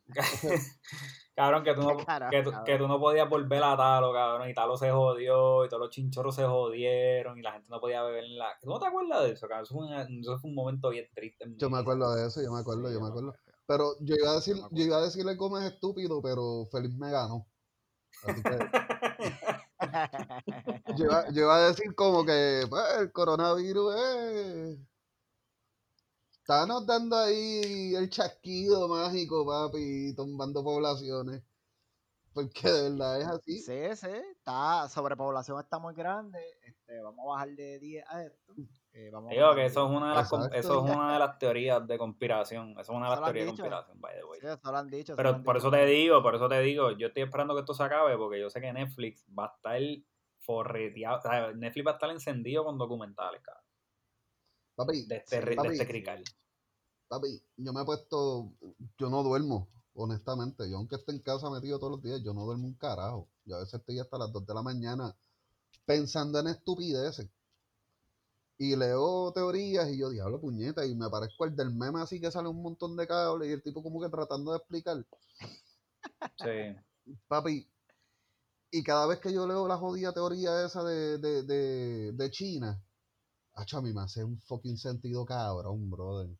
cabrón, que tú, no, carajo, que, tú, cabrón. que tú no podías volver a Talo, cabrón, y Talo se jodió, y todos los chinchorros se jodieron, y la gente no podía beber en la... ¿Tú no te acuerdas de eso, cabrón? Eso fue, una- eso fue un momento bien triste. en mi Yo me vida. acuerdo de eso, yo me acuerdo, Sí, yo me acuerdo. Pero yo iba a decir, yo iba a decirle Gómez estúpido, pero Feliz me ganó. Así que yo iba, yo iba a decir como que pues, el coronavirus es Estábamos dando ahí el chasquido mágico, papi, tumbando poblaciones. Porque de verdad es así. Sí, sí, está, sobrepoblación está muy grande. Este, vamos a bajar de 10 a esto. eh, vamos a Digo que eso es una de las eso es una de las teorías de conspiración. Eso es una de las teorías de conspiración, by the way. Sí, eso lo han dicho. Pero han por dicho. eso te digo, por eso te digo, yo estoy esperando que esto se acabe porque yo sé que Netflix va a estar forreteado, o sea, Netflix va a estar encendido con documentales, cabrón, Papi, de este, de papi, este crical. papi, yo me he puesto, yo no duermo, honestamente. Yo aunque esté en casa metido todos los días, yo no duermo un carajo. Yo a veces estoy hasta las 2 de la mañana pensando en estupideces. Y leo teorías y yo, diablo puñeta, y me parezco el del meme así que sale un montón de cables y el tipo como que tratando de explicar. Sí. Papi, y cada vez que yo leo la jodida teoría esa de, de, de, de China, hacho, a mí me hace un fucking sentido cabrón, brother.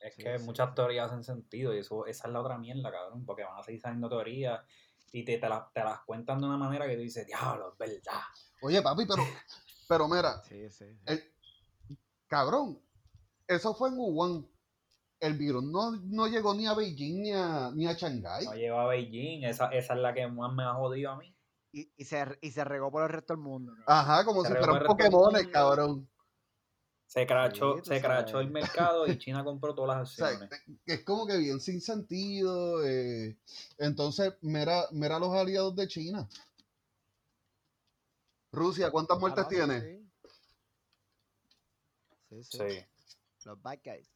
Es Sí, que sí, muchas sí. teorías hacen sentido y eso, esa es la otra mierda, cabrón, porque van a seguir saliendo teorías y te, te, las, te las cuentan de una manera que tú dices, diablo, es verdad. Oye, papi, pero, pero mira, Sí, sí. sí. el, cabrón, eso fue en Wuhan. El virus no, no llegó ni a Beijing ni a, ni a Shanghái. No lleva a Beijing, esa, esa es la que más me ha jodido a mí. Y, y, se, y se regó por el resto del mundo. ¿no? Ajá, como Se si regó fueran mundo. cabrón. Se crachó, Sí, se crachó el mercado y China compró todas las O sea, acciones. es como que bien sin sentido. eh, Entonces, mira, mira los aliados de China. Rusia, ¿cuántas muertes tiene? Sí, sí. Sí. Los bad guys.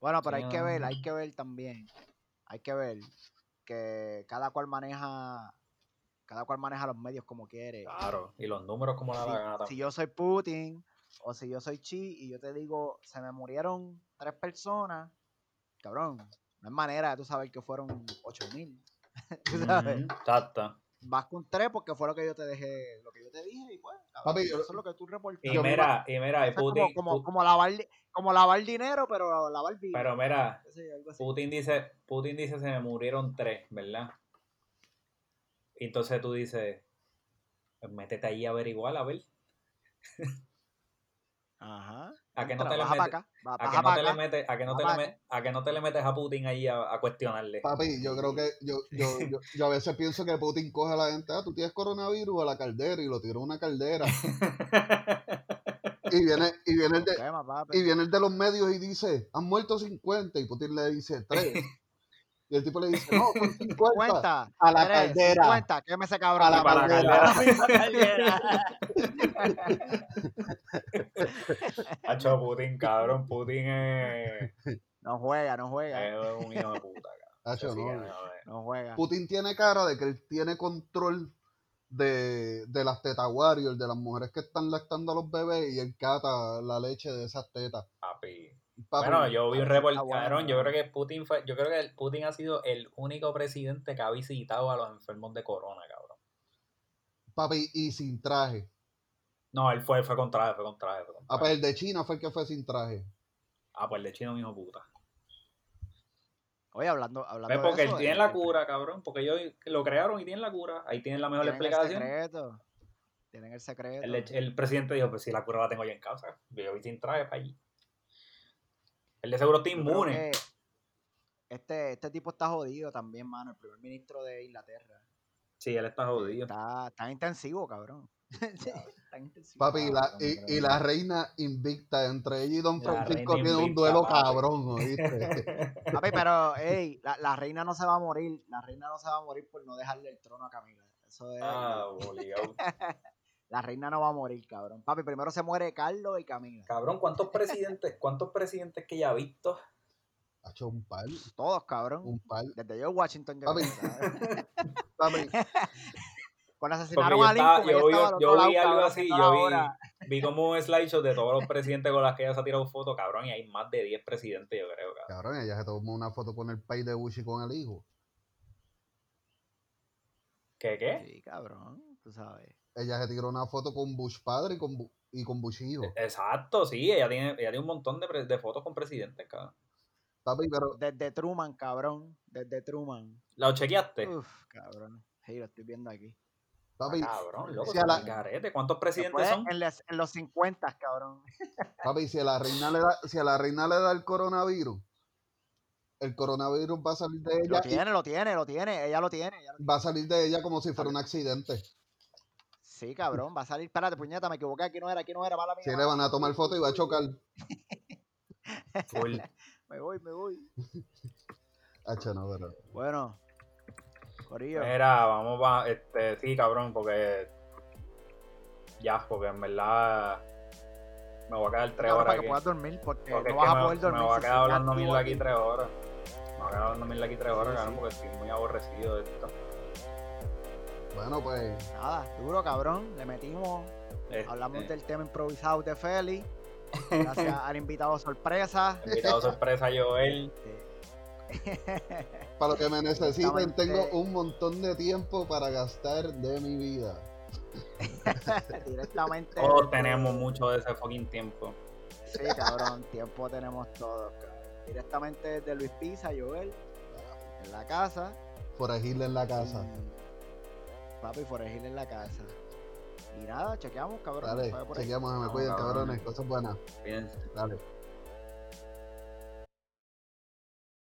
Bueno, pero Sí, hay que ver, hay que ver también. Hay que ver que cada cual maneja, cada cual maneja los medios como quiere. Claro, y los números como la Si, gana si yo soy Putin o si yo soy Chi y yo te digo, se me murieron tres personas, cabrón, no hay manera de tú saber que fueron ocho mil. tú sabes. Vas con tres porque fue lo que yo te dejé, lo que yo te dije y pues, cabrón, Papi, eso es lo que tú reportaste. Y mira, y mira, es Putin, como, como, como lavar, como lavar dinero, pero lavar vida. pero mira, Sí, algo así. Putin dice, Putin dice se me murieron tres, ¿verdad? Y entonces tú dices, pues métete ahí a averiguar, a ver. Ajá. A que no te le metes, a que no te le metes, a que no te baja le pa' metes, a que no te le metes a Putin ahí a, a cuestionarle. Papi, yo creo que yo, yo, yo, yo a veces pienso que Putin coge a la gente, ah, tú tienes coronavirus a la caldera y lo tira a una caldera. Y viene, y viene el de, y viene el de los medios y dice, han muerto 50 y Putin le dice 3. Y el tipo le dice, no, son 50. Cuenta. A la caldera. 50, queme ese cabrón. A la Para caldera. caldera. Hacho Putin, cabrón, Putin es, no juega, no juega. es un hijo de puta, cabrón. Hacho, no. juega. Putin tiene cara de que él tiene control de, de las tetas warriors, de las mujeres que están lactando a los bebés y él cata la leche de esas tetas. Papi. Papi, Bueno, yo vi un reportaje, bueno, cabrón, yo creo que Putin fue, yo creo que el- Putin ha sido el único presidente que ha visitado a los enfermos de corona, cabrón. papi, y sin traje. No, él fue, fue con traje, fue con traje, fue con Ah, pues el de China fue el que fue sin traje. Ah, pues el de chino, mi hijo puta. Oye, hablando, hablando Pues de porque eso, él tiene el- la el- cura, cabrón. Porque ellos lo crearon y tienen la cura. Ahí tienen la mejor tienen el explicación. secreto. Tienen el secreto. El, el presidente dijo, pues si la cura la tengo yo en casa. Yo voy sin traje para allí. El de seguro está inmune. Este, este tipo está jodido también, mano. El primer ministro de Inglaterra. Sí, él está jodido. Está, está intensivo, cabrón. está intensivo. Papi, y la, cabrón, y, la reina invicta entre ella y Don La Francisco tiene un duelo papi. cabrón, ¿oíste? Papi, pero, ey, la, la reina no se va a morir. La reina no se va a morir por no dejarle el trono a Camila. Eso es. ah, obligado. La reina no va a morir, cabrón. Papi, primero se muere Carlos y Camila. Cabrón, ¿cuántos presidentes, cuántos presidentes que ya ha visto? Ha hecho un par, Todos, cabrón. un par. Desde George Washington. yo Papi. Papi, Cuando asesinaron yo, a Lincoln, yo, vi, yo vi algo así, yo vi, vi como un slideshow de todos los presidentes con las que ella se ha tirado fotos, cabrón, y hay más de 10 presidentes, yo creo, cabrón. cabrón, ella se tomó una foto con el país de Bush y con el hijo. ¿Qué, qué? Sí, cabrón, tú sabes. Ella se tiró una foto con Bush padre y con, Bu- y con Bush hijo. Exacto, sí, ella tiene, ella tiene un montón de, de fotos con presidentes, cabrón. Papi, pero Desde Truman, cabrón. Desde Truman. ¿La chequeaste? Uf, cabrón. Sí, lo estoy viendo aquí. Papi, Cabrón, loco, si la- garete. ¿Cuántos presidentes Después, son? en, les- en los 50, cabrón. papi, si a la reina le da, si a la reina le da el coronavirus, el coronavirus va a salir de Lo ella y tiene, lo tiene, lo tiene. Ella lo tiene. ella lo- va a salir de ella como si fuera un accidente. Sí, cabrón, va a salir. Espérate, puñeta, me equivoqué. Aquí no era, aquí no era. Mala mía. Si le mala van a tomar foto y va a chocar. Full. Me voy, me voy. Hacho, no, pero. Bueno, Corillo. Mira, vamos a. Este, sí, cabrón, porque. Ya, porque en verdad. Me voy a quedar tres horas para que aquí. puedas dormir, porque, no vas a me, poder me dormir. voy a quedar hablando mil aquí aquí. tres horas. Me voy a quedar hablando mil aquí tres horas, Sí, cabrón, sí. porque estoy muy aborrecido de esto. Bueno, pues. Nada, duro, cabrón. Le metimos. Hablamos Este, del tema improvisado de Feli. Gracias al invitado sorpresa. Invitado sorpresa Joel. Para lo que me necesiten, tengo un montón de tiempo para gastar de mi vida. Directamente. Todos tenemos mucho de ese fucking tiempo. Sí, cabrón, tiempo tenemos todos, cabrón. Directamente desde Luis Pisa, Joel, en la casa. Foragirle en la casa. y Papi, Forejil en la casa. Y nada, chequeamos, cabrón. Dale, chequeamos, me cuiden, cabrones. Cosas buenas. Fíjense. Dale.